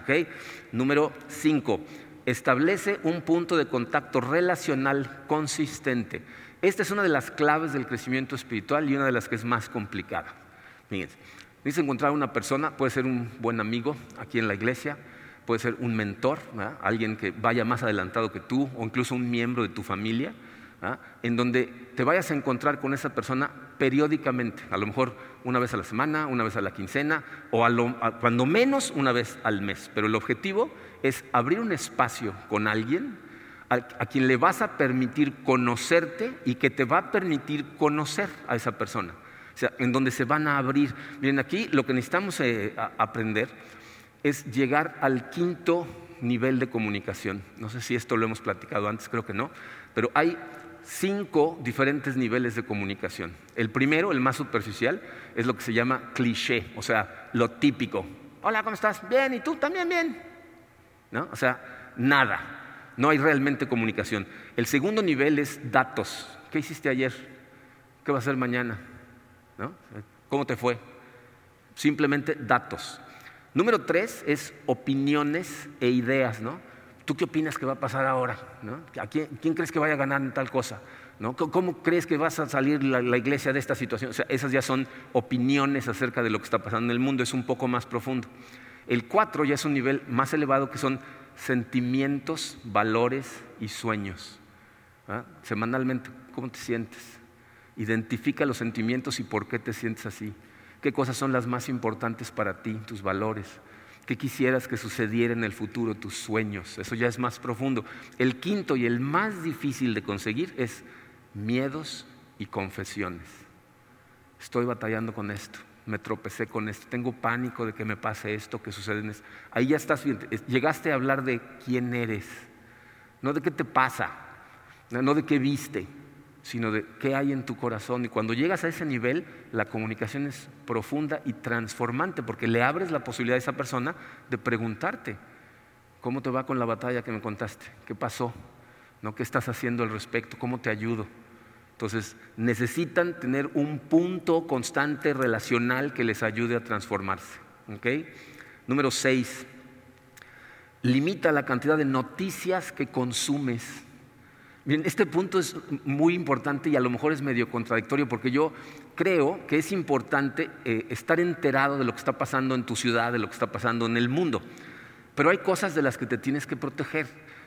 Número cinco, establece un punto de contacto relacional consistente. Esta es una de las claves del crecimiento espiritual y una de las que es más complicada. Fíjense, dice encontrar una persona, puede ser un buen amigo aquí en la iglesia, puede ser un mentor, alguien que vaya más adelantado que tú o incluso un miembro de tu familia, en donde te vayas a encontrar con esa persona periódicamente, a lo mejor una vez a la semana, una vez a la quincena o cuando menos una vez al mes. Pero el objetivo es abrir un espacio con alguien a, quien le vas a permitir conocerte y que te va a permitir conocer a esa persona. O sea, en donde se van a abrir. Miren, aquí lo que necesitamos eh, aprender es llegar al quinto nivel de comunicación. No sé si esto lo hemos platicado antes, creo que no, pero hay cinco diferentes niveles de comunicación. El primero, el más superficial, es lo que se llama cliché, o sea, lo típico. Hola, ¿cómo estás? Bien, ¿y tú? También bien. ¿No? O sea, nada. No hay realmente comunicación. El segundo nivel es datos. ¿Qué hiciste ayer? ¿Qué va a hacer mañana? ¿Cómo te fue? Simplemente datos. Número tres es opiniones e ideas, ¿no? ¿tú qué opinas que va a pasar ahora? ¿A quién, crees que vaya a ganar en tal cosa? ¿Cómo crees que vas a salir la, la, iglesia de esta situación? O sea, esas ya son opiniones acerca de lo que está pasando en el mundo, es un poco más profundo. El 4 ya es un nivel más elevado que son sentimientos, valores y sueños. Semanalmente, ¿cómo te sientes? Identifica los sentimientos y por qué te sientes así. ¿Qué cosas son las más importantes para ti, tus valores? ¿Qué quisieras que sucediera en el futuro, tus sueños? Eso ya es más profundo. El quinto y el más difícil de conseguir es miedos y confesiones. Estoy batallando con esto, me tropecé con esto, tengo pánico de que me pase esto, que sucede en esto. Ahí ya estás llegaste a hablar de quién eres, no de qué te pasa, no de qué viste, sino de qué hay en tu corazón. Y cuando llegas a ese nivel, la comunicación es profunda y transformante, porque le abres la posibilidad a esa persona de preguntarte, ¿cómo te va con la batalla que me contaste? ¿Qué pasó? ¿No? ¿Qué estás haciendo al respecto? ¿Cómo te ayudo? Entonces, necesitan tener un punto constante relacional que les ayude a transformarse. Número seis, limita la cantidad de noticias que consumes. Bien, este punto es muy importante y a lo mejor es medio contradictorio porque yo creo que es importante eh, estar enterado de lo que está pasando en tu ciudad, de lo que está pasando en el mundo. Pero hay cosas de las que te tienes que proteger.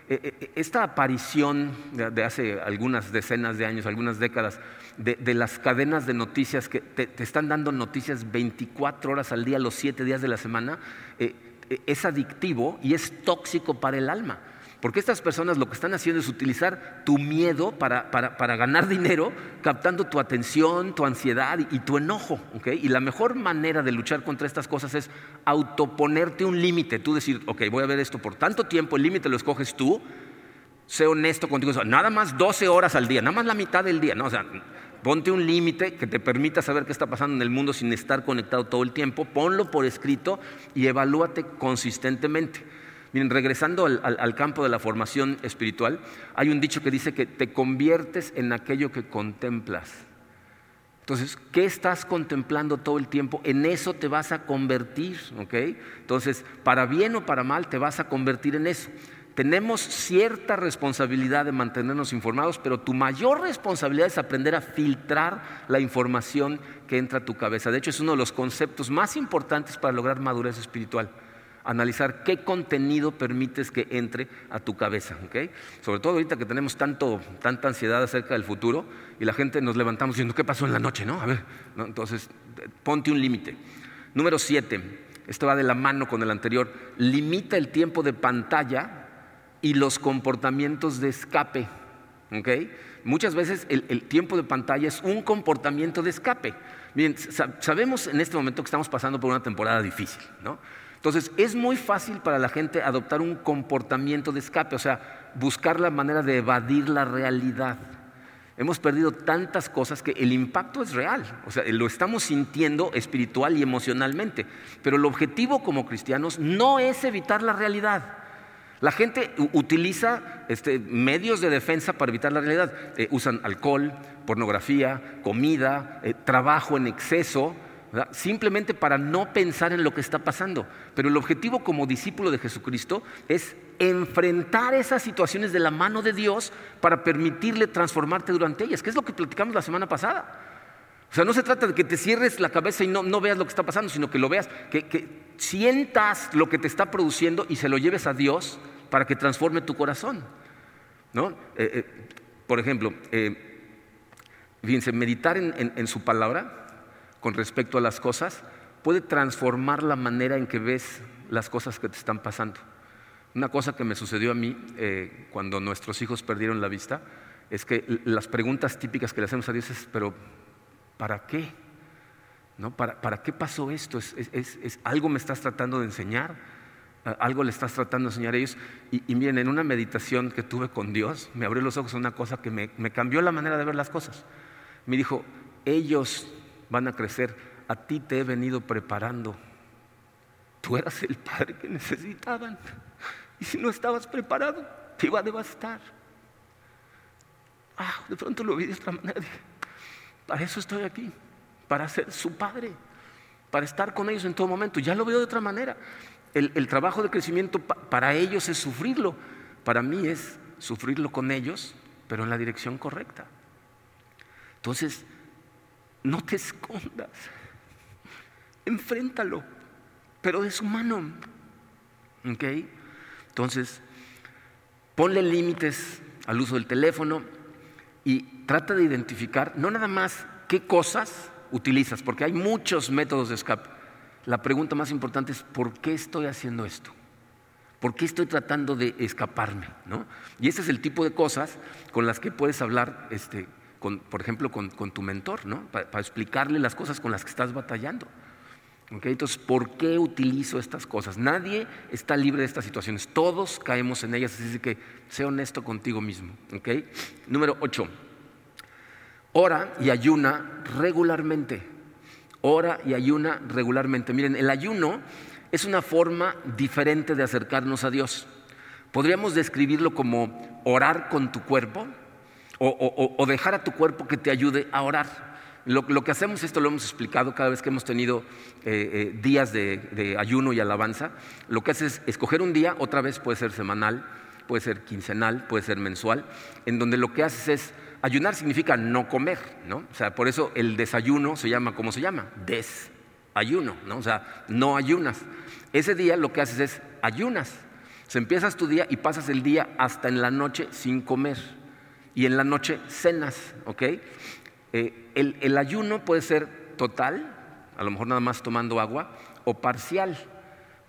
Eh, eh, esta aparición de hace algunas decenas de años, algunas décadas, de, las cadenas de noticias que te, están dando noticias 24 horas al día, los 7 días de la semana, es adictivo y es tóxico para el alma. Porque estas personas lo que están haciendo es utilizar tu miedo para, ganar dinero, captando tu atención, tu ansiedad y, tu enojo. Y la mejor manera de luchar contra estas cosas es autoponerte un límite. Tú decir, ok, voy a ver esto por tanto tiempo, el límite lo escoges tú. Sé honesto contigo, nada más 12 horas al día, nada más la mitad del día. ¿no? O sea, ponte un límite que te permita saber qué está pasando en el mundo sin estar conectado todo el tiempo. Ponlo por escrito y evalúate consistentemente. Miren, regresando al, campo de la formación espiritual, hay un dicho que dice que te conviertes en aquello que contemplas. Entonces, ¿qué estás contemplando todo el tiempo? En eso te vas a convertir, ¿ok? Entonces, para bien o para mal, te vas a convertir en eso. Tenemos cierta responsabilidad de mantenernos informados, pero tu mayor responsabilidad es aprender a filtrar la información que entra a tu cabeza. De hecho, es uno de los conceptos más importantes para lograr madurez espiritual analizar qué contenido permites que entre a tu cabeza. Sobre todo ahorita que tenemos tanto, tanta ansiedad acerca del futuro y la gente nos levantamos diciendo, ¿qué pasó en la noche? ¿no? A ver, entonces ponte un límite. Número siete, esto va de la mano con el anterior, limita el tiempo de pantalla y los comportamientos de escape. Muchas veces el, el, tiempo de pantalla es un comportamiento de escape. Bien, sabemos en este momento que estamos pasando por una temporada difícil, ¿no? Entonces, es muy fácil para la gente adoptar un comportamiento de escape, o sea, buscar la manera de evadir la realidad. Hemos perdido tantas cosas que el impacto es real, o sea, lo estamos sintiendo espiritual y emocionalmente, pero el objetivo como cristianos no es evitar la realidad. La gente utiliza este, medios de defensa para evitar la realidad. Eh, usan alcohol, pornografía, comida, eh, trabajo en exceso, simplemente para no pensar en lo que está pasando. Pero el objetivo como discípulo de Jesucristo es enfrentar esas situaciones de la mano de Dios para permitirle transformarte durante ellas, que es lo que platicamos la semana pasada. O sea, no se trata de que te cierres la cabeza y no, veas lo que está pasando, sino que lo veas, que, sientas lo que te está produciendo y se lo lleves a Dios para que transforme tu corazón. ¿no? Eh, eh, por ejemplo, eh, fíjense, meditar en su palabra con respecto a las cosas puede transformar la manera en que ves las cosas que te están pasando. Una cosa que me sucedió a mí eh, cuando nuestros hijos perdieron la vista es que las preguntas típicas que le hacemos a Dios es, pero ¿para qué? ¿No? ¿Para, ¿Para qué pasó esto? ¿Es, algo me estás tratando de enseñar? ¿Algo le estás tratando de enseñar a ellos? Y, y miren, en una meditación que tuve con Dios, me abrió los ojos a una cosa que me cambió la manera de ver las cosas. Me dijo, ellos van a crecer. A ti te he venido preparando. Tú eras el padre que necesitaban. Y si no estabas preparado, te iba a devastar. Ah, de pronto lo vi de otra manera. para eso estoy aquí, para ser su padre, para estar con ellos en todo momento. Ya lo veo de otra manera. El, trabajo de crecimiento para ellos es sufrirlo, para mí es sufrirlo con ellos, pero en la dirección correcta. Entonces, no te escondas, enfréntalo, pero de su mano. ¿Ok? Entonces, ponle límites al uso del teléfono y trata de identificar no nada más qué cosas utilizas, porque hay muchos métodos de escape. La pregunta más importante es, ¿por qué estoy haciendo esto? ¿Por qué estoy tratando de escaparme? ¿no? Y ese es el tipo de cosas con las que puedes hablar, este, por ejemplo, con, tu mentor, ¿no? para explicarle las cosas con las que estás batallando. Entonces, ¿por qué utilizo estas cosas? Nadie está libre de estas situaciones. Todos caemos en ellas, así que sé honesto contigo mismo. Número 8. Ora y ayuna regularmente. Ora y ayuna regularmente. Miren, el ayuno es una forma diferente de acercarnos a Dios. Podríamos describirlo como orar con tu cuerpo o dejar a tu cuerpo que te ayude a orar. Lo, que hacemos, esto lo hemos explicado cada vez que hemos tenido eh, eh, días de, ayuno y alabanza, lo que haces es escoger un día, otra vez puede ser semanal, puede ser quincenal, puede ser mensual, en donde lo que haces es, ayunar significa no comer, ¿no? O sea, por eso el desayuno se llama, ¿cómo se llama? Desayuno, ¿no? O sea, no ayunas. Ese día lo que haces es ayunas. Se empiezas tu día y pasas el día hasta en la noche sin comer. Y en la noche cenas, ¿ok? Eh, el, ayuno puede ser total, a lo mejor nada más tomando agua, o parcial.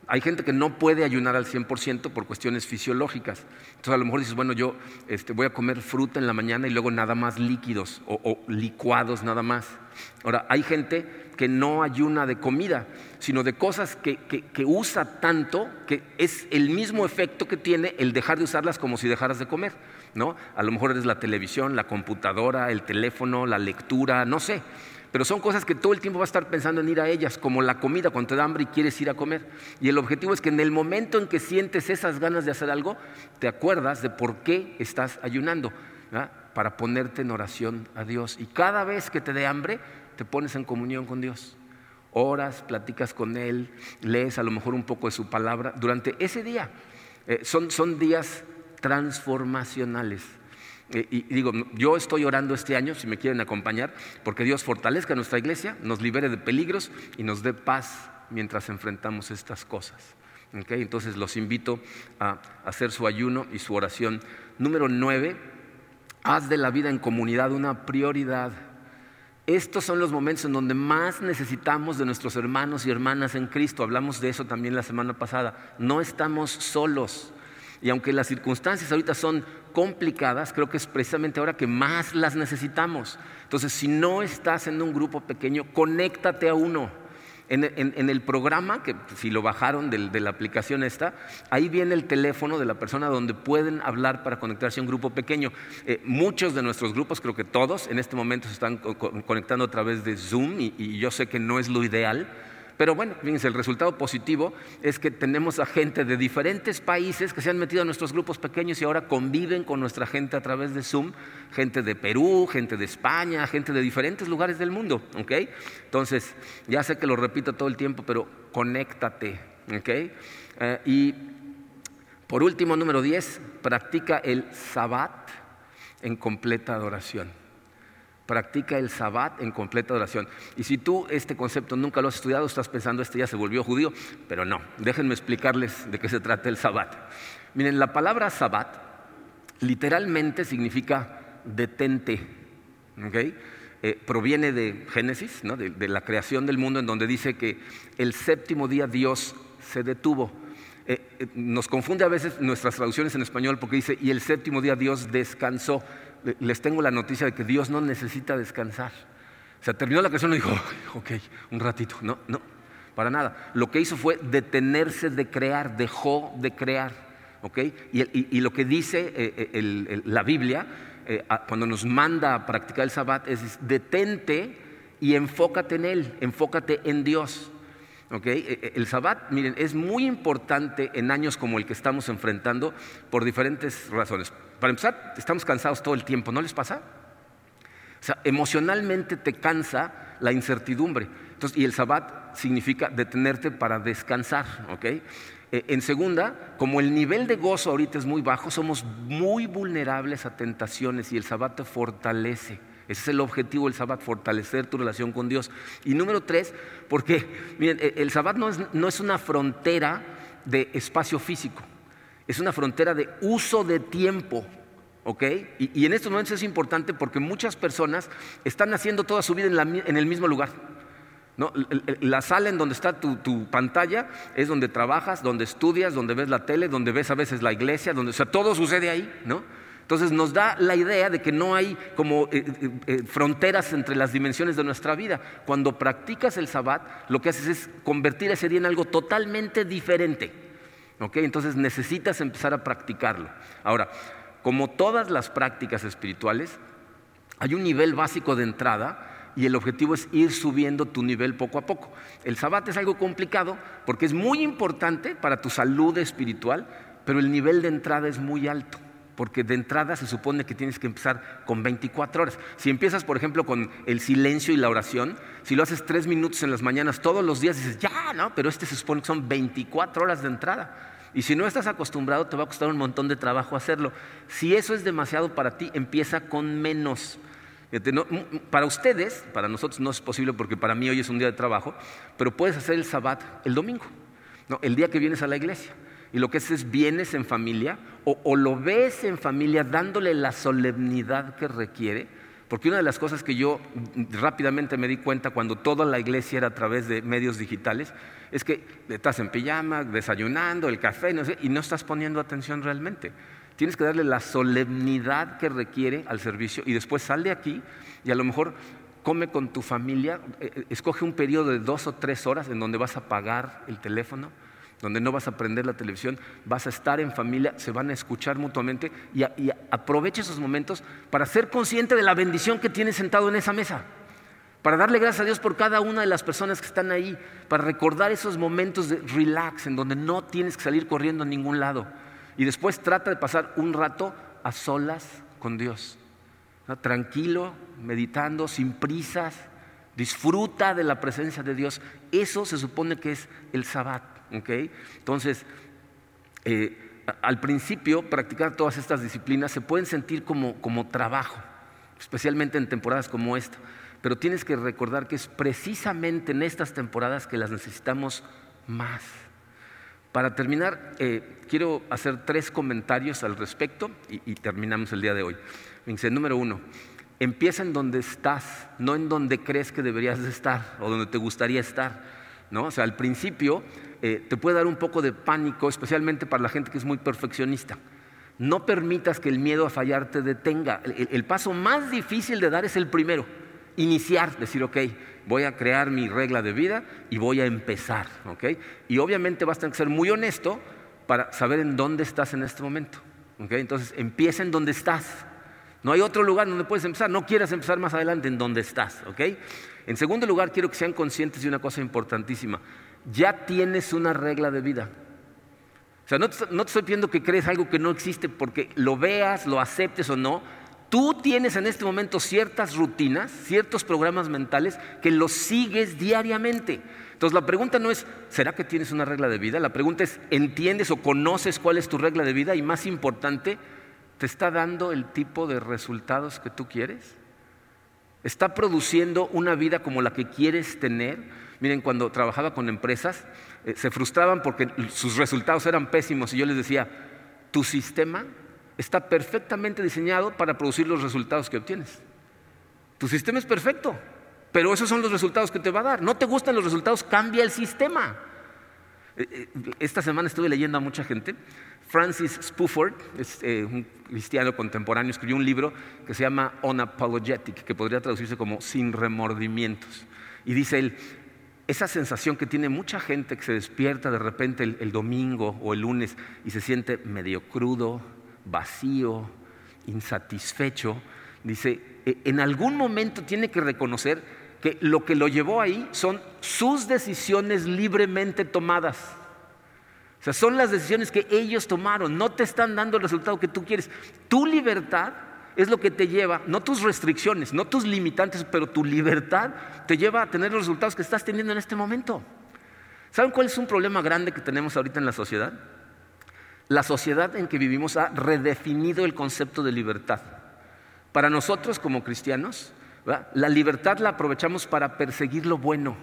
Hay gente que no puede ayunar al 100% por cuestiones fisiológicas. Entonces a lo mejor dices, bueno, yo este, voy a comer fruta en la mañana y luego nada más líquidos o, licuados nada más. Ahora, hay gente que no ayuna de comida, sino de cosas que, que, usa tanto que es el mismo efecto que tiene el dejar de usarlas como si dejaras de comer. ¿No? A lo mejor es la televisión, la computadora, el teléfono, la lectura, no sé. Pero son cosas que todo el tiempo vas a estar pensando en ir a ellas, como la comida cuando te da hambre y quieres ir a comer. Y el objetivo es que en el momento en que sientes esas ganas de hacer algo, te acuerdas de por qué estás ayunando, para ponerte en oración a Dios. Y cada vez que te dé hambre, te pones en comunión con Dios. Oras, platicas con Él, lees a lo mejor un poco de su palabra durante ese día. Eh, son, son días transformacionales. Eh, y digo, yo estoy orando este año, si me quieren acompañar, porque Dios fortalezca nuestra iglesia, nos libere de peligros y nos dé paz mientras enfrentamos estas cosas. Entonces los invito a hacer su ayuno y su oración. Número nueve, haz de la vida en comunidad una prioridad. Estos son los momentos en donde más necesitamos de nuestros hermanos y hermanas en Cristo. Hablamos de eso también la semana pasada. No estamos solos. Y aunque las circunstancias ahorita son complicadas, creo que es precisamente ahora que más las necesitamos. Entonces, si no estás en un grupo pequeño, conéctate a uno. En, el programa, que si lo bajaron de, la aplicación esta, ahí viene el teléfono de la persona donde pueden hablar para conectarse a un grupo pequeño. Eh, muchos de nuestros grupos, creo que todos, en este momento se están conectando a través de Zoom y yo sé que no es lo ideal, pero bueno, fíjense, el resultado positivo es que tenemos a gente de diferentes países que se han metido a nuestros grupos pequeños y ahora conviven con nuestra gente a través de Zoom, gente de Perú, gente de España, gente de diferentes lugares del mundo, ¿ok? Entonces, ya sé que lo repito todo el tiempo, pero conéctate, ¿ok? Eh, y por último, número 10, practica el Sabbat en completa adoración. Practica el sabbat en completa oración. Y si tú este concepto nunca lo has estudiado, estás pensando, este ya se volvió judío, pero no, déjenme explicarles de qué se trata el sabbat. Miren, la palabra sabbat literalmente significa detente. Eh, proviene de Génesis, de, la creación del mundo, en donde dice que el séptimo día Dios se detuvo. Eh, eh, nos confunde a veces nuestras traducciones en español porque dice, y el séptimo día Dios descansó les tengo la noticia de que Dios no necesita descansar. O sea, terminó la creación y dijo, ok, un ratito. No, no, para nada. Lo que hizo fue detenerse de crear, dejó de crear. ¿ok? Y, lo que dice eh, eh, la Biblia, eh, cuando nos manda a practicar el sabbat, es detente y enfócate en Él, enfócate en Dios. El sabbat, miren, es muy importante en años como el que estamos enfrentando por diferentes razones. Para empezar, estamos cansados todo el tiempo, ¿no les pasa? O sea, emocionalmente te cansa la incertidumbre. Entonces, y el sabbat significa detenerte para descansar, ¿ok? Eh, en segunda, como el nivel de gozo ahorita es muy bajo, somos muy vulnerables a tentaciones y el sabbat te fortalece. Ese es el objetivo del Sabbat, fortalecer tu relación con Dios. Y número tres, porque miren, e, el Sabbat no es, no es una frontera de espacio físico, es una frontera de uso de tiempo. ¿ok? Y, en estos momentos es importante porque muchas personas están haciendo toda su vida en, el mismo lugar. La sala en donde está tu, tu, pantalla es donde trabajas, donde estudias, donde ves la tele, donde ves a veces la iglesia, donde, o sea, todo sucede ahí, ¿no? Entonces nos da la idea de que no hay como eh, eh, eh, fronteras entre las dimensiones de nuestra vida. Cuando practicas el sabbat, lo que haces es convertir ese día en algo totalmente diferente. Entonces necesitas empezar a practicarlo. Ahora, como todas las prácticas espirituales, hay un nivel básico de entrada y el objetivo es ir subiendo tu nivel poco a poco. El sabbat es algo complicado porque es muy importante para tu salud espiritual, pero el nivel de entrada es muy alto porque de entrada se supone que tienes que empezar con 24 horas. Si empiezas, por ejemplo, con el silencio y la oración, si lo haces tres minutos en las mañanas todos los días, dices, ya, ¿no? Pero este se supone que son 24 horas de entrada. Y si no estás acostumbrado, te va a costar un montón de trabajo hacerlo. Si eso es demasiado para ti, empieza con menos. para ustedes, para nosotros no es posible porque para mí hoy es un día de trabajo, pero puedes hacer el sabbat el domingo, ¿no? el día que vienes a la iglesia y lo que es es vienes en familia o, lo ves en familia dándole la solemnidad que requiere. Porque una de las cosas que yo rápidamente me di cuenta cuando toda la iglesia era a través de medios digitales es que estás en pijama, desayunando, el café, y no estás poniendo atención realmente. Tienes que darle la solemnidad que requiere al servicio y después sal de aquí y a lo mejor come con tu familia, eh, eh, escoge un periodo de dos o tres horas en donde vas a apagar el teléfono donde no vas a prender la televisión, vas a estar en familia, se van a escuchar mutuamente y, aprovecha esos momentos para ser consciente de la bendición que tienes sentado en esa mesa, para darle gracias a Dios por cada una de las personas que están ahí, para recordar esos momentos de relax en donde no tienes que salir corriendo a ningún lado y después trata de pasar un rato a solas con Dios, tranquilo, meditando, sin prisas, disfruta de la presencia de Dios. Eso se supone que es el sabbat. Entonces, eh, al principio practicar todas estas disciplinas se pueden sentir como, como trabajo, especialmente en temporadas como esta. Pero tienes que recordar que es precisamente en estas temporadas que las necesitamos más. Para terminar, eh, quiero hacer tres comentarios al respecto y, terminamos el día de hoy. Dice, número uno, empieza en donde estás, no en donde crees que deberías de estar o donde te gustaría estar. ¿no? O sea, al principio eh, te puede dar un poco de pánico, especialmente para la gente que es muy perfeccionista. No permitas que el miedo a fallar te detenga. El, paso más difícil de dar es el primero. Iniciar, decir, ok, voy a crear mi regla de vida y voy a empezar. Y obviamente vas a tener que ser muy honesto para saber en dónde estás en este momento. Entonces, empieza en donde estás. No hay otro lugar donde puedes empezar. No quieras empezar más adelante en donde estás. En segundo lugar, quiero que sean conscientes de una cosa importantísima ya tienes una regla de vida. O sea, no te, estoy pidiendo que crees algo que no existe porque lo veas, lo aceptes o no. Tú tienes en este momento ciertas rutinas, ciertos programas mentales que los sigues diariamente. Entonces la pregunta no es, ¿será que tienes una regla de vida? La pregunta es, ¿entiendes o conoces cuál es tu regla de vida? Y más importante, ¿te está dando el tipo de resultados que tú quieres? ¿Está produciendo una vida como la que quieres tener? Miren, cuando trabajaba con empresas, eh, se frustraban porque sus resultados eran pésimos y yo les decía, tu sistema está perfectamente diseñado para producir los resultados que obtienes. Tu sistema es perfecto, pero esos son los resultados que te va a dar. No te gustan los resultados, cambia el sistema. Eh, eh, esta semana estuve leyendo a mucha gente. Francis Spuford, es un cristiano contemporáneo, escribió un libro que se llama Unapologetic, que podría traducirse como Sin remordimientos. Y dice él, esa sensación que tiene mucha gente que se despierta de repente el, domingo o el lunes y se siente medio crudo, vacío, insatisfecho, dice, e, en algún momento tiene que reconocer que lo que lo llevó ahí son sus decisiones libremente tomadas. O sea, son las decisiones que ellos tomaron, no te están dando el resultado que tú quieres. Tu libertad es lo que te lleva, no tus restricciones, no tus limitantes, pero tu libertad te lleva a tener los resultados que estás teniendo en este momento. ¿Saben cuál es un problema grande que tenemos ahorita en la sociedad? La sociedad en que vivimos ha redefinido el concepto de libertad. Para nosotros como cristianos, la libertad la aprovechamos para perseguir lo bueno,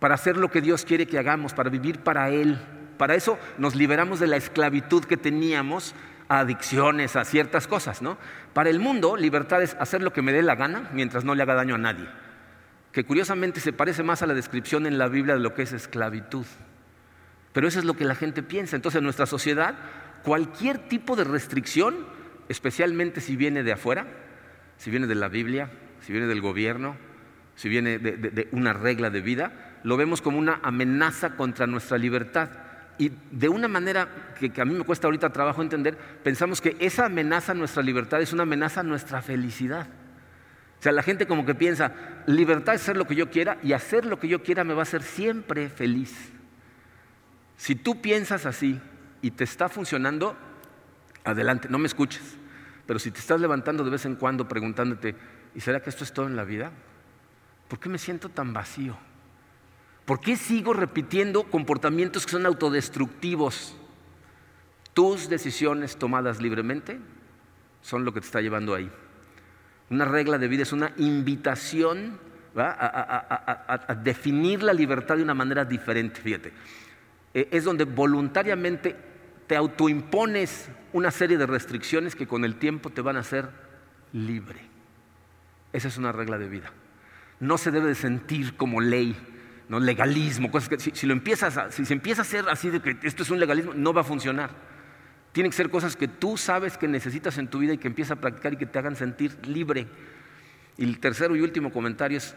para hacer lo que Dios quiere que hagamos, para vivir para Él. Para eso nos liberamos de la esclavitud que teníamos adicciones, a ciertas cosas, ¿no? Para el mundo, libertad es hacer lo que me dé la gana mientras no le haga daño a nadie. Que curiosamente se parece más a la descripción en la Biblia de lo que es esclavitud. Pero eso es lo que la gente piensa. Entonces, en nuestra sociedad, cualquier tipo de restricción, especialmente si viene de afuera, si viene de la Biblia, si viene del gobierno, si viene de, una regla de vida, lo vemos como una amenaza contra nuestra libertad. Y de una manera que, a mí me cuesta ahorita trabajo entender, pensamos que esa amenaza a nuestra libertad es una amenaza a nuestra felicidad. O sea, la gente como que piensa, libertad es hacer lo que yo quiera y hacer lo que yo quiera me va a hacer siempre feliz. Si tú piensas así y te está funcionando, adelante, no me escuches. Pero si te estás levantando de vez en cuando preguntándote, ¿y será que esto es todo en la vida? ¿Por qué me siento tan vacío? ¿Por qué sigo repitiendo comportamientos que son autodestructivos? Tus decisiones tomadas libremente son lo que te está llevando ahí. Una regla de vida es una invitación a, definir la libertad de una manera diferente. Fíjate, eh, es donde voluntariamente te autoimpones una serie de restricciones que con el tiempo te van a hacer libre. Esa es una regla de vida. No se debe de sentir como ley, no legalismo, cosas que si, lo empiezas si se empieza a hacer así de que esto es un legalismo, no va a funcionar. Tienen que ser cosas que tú sabes que necesitas en tu vida y que empiezas a practicar y que te hagan sentir libre. Y el tercero y último comentario es,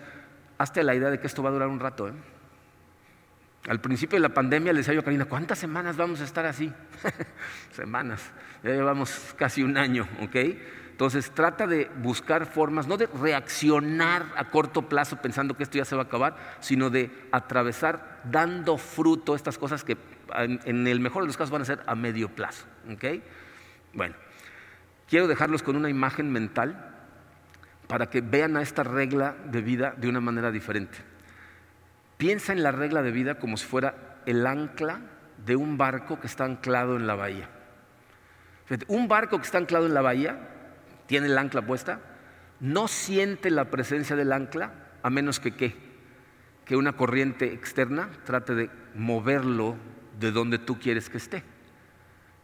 hazte la idea de que esto va a durar un rato. ¿eh? Al principio de la pandemia le decía yo a Karina, ¿cuántas semanas vamos a estar así? semanas, ya llevamos casi un año, ¿ok? Entonces trata de buscar formas, no de reaccionar a corto plazo pensando que esto ya se va a acabar, sino de atravesar dando fruto estas cosas que en el mejor de los casos van a ser a medio plazo, ¿ok? Bueno, quiero dejarlos con una imagen mental para que vean a esta regla de vida de una manera diferente. Piensa en la regla de vida como si fuera el ancla de un barco que está anclado en la bahía. Un barco que está anclado en la bahía, tiene el ancla puesta, no siente la presencia del ancla a menos que qué? Que una corriente externa trate de moverlo de donde tú quieres que esté.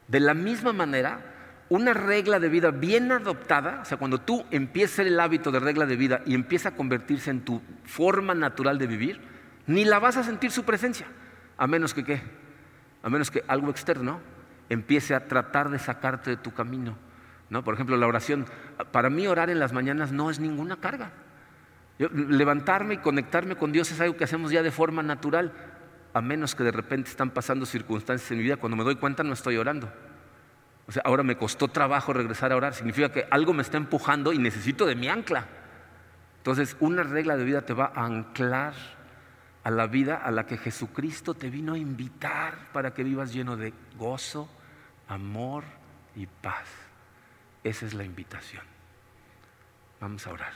De la misma manera, una regla de vida bien adoptada, o sea, cuando tú empiezas el hábito de regla de vida y empieza a convertirse en tu forma natural de vivir, ni la vas a sentir su presencia, a menos que qué, a menos que algo externo empiece a tratar de sacarte de tu camino. ¿No? Por ejemplo, la oración, para mí orar en las mañanas no es ninguna carga. levantarme y conectarme con Dios es algo que hacemos ya de forma natural, a menos que de repente están pasando circunstancias en mi vida, cuando me doy cuenta no estoy orando. O sea, ahora me costó trabajo regresar a orar, significa que algo me está empujando y necesito de mi ancla. Entonces, una regla de vida te va a anclar a la vida a la que Jesucristo te vino a invitar para que vivas lleno de gozo, amor y paz. Esa es la invitación. Vamos a orar.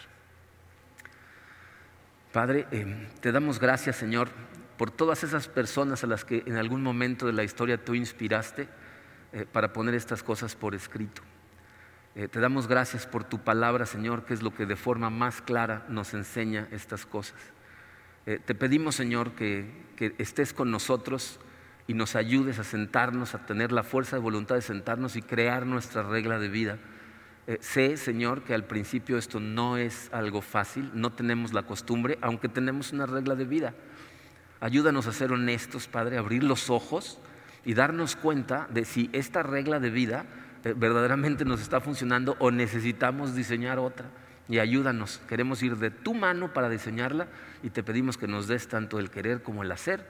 Padre, eh, te damos gracias, Señor, por todas esas personas a las que en algún momento de la historia tú inspiraste eh, para poner estas cosas por escrito. Eh, te damos gracias por tu palabra, Señor, que es lo que de forma más clara nos enseña estas cosas. Te pedimos, Señor, que, estés con nosotros y nos ayudes a sentarnos, a tener la fuerza de voluntad de sentarnos y crear nuestra regla de vida. Eh, sé, Señor, que al principio esto no es algo fácil, no tenemos la costumbre, aunque tenemos una regla de vida. Ayúdanos a ser honestos, Padre, abrir los ojos y darnos cuenta de si esta regla de vida eh, verdaderamente nos está funcionando o necesitamos diseñar otra y ayúdanos. Queremos ir de tu mano para diseñarla y te pedimos que nos des tanto el querer como el hacer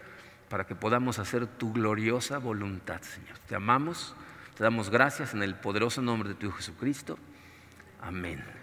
para que podamos hacer tu gloriosa voluntad, Señor. Te amamos, te damos gracias en el poderoso nombre de tu Hijo Jesucristo. Amén.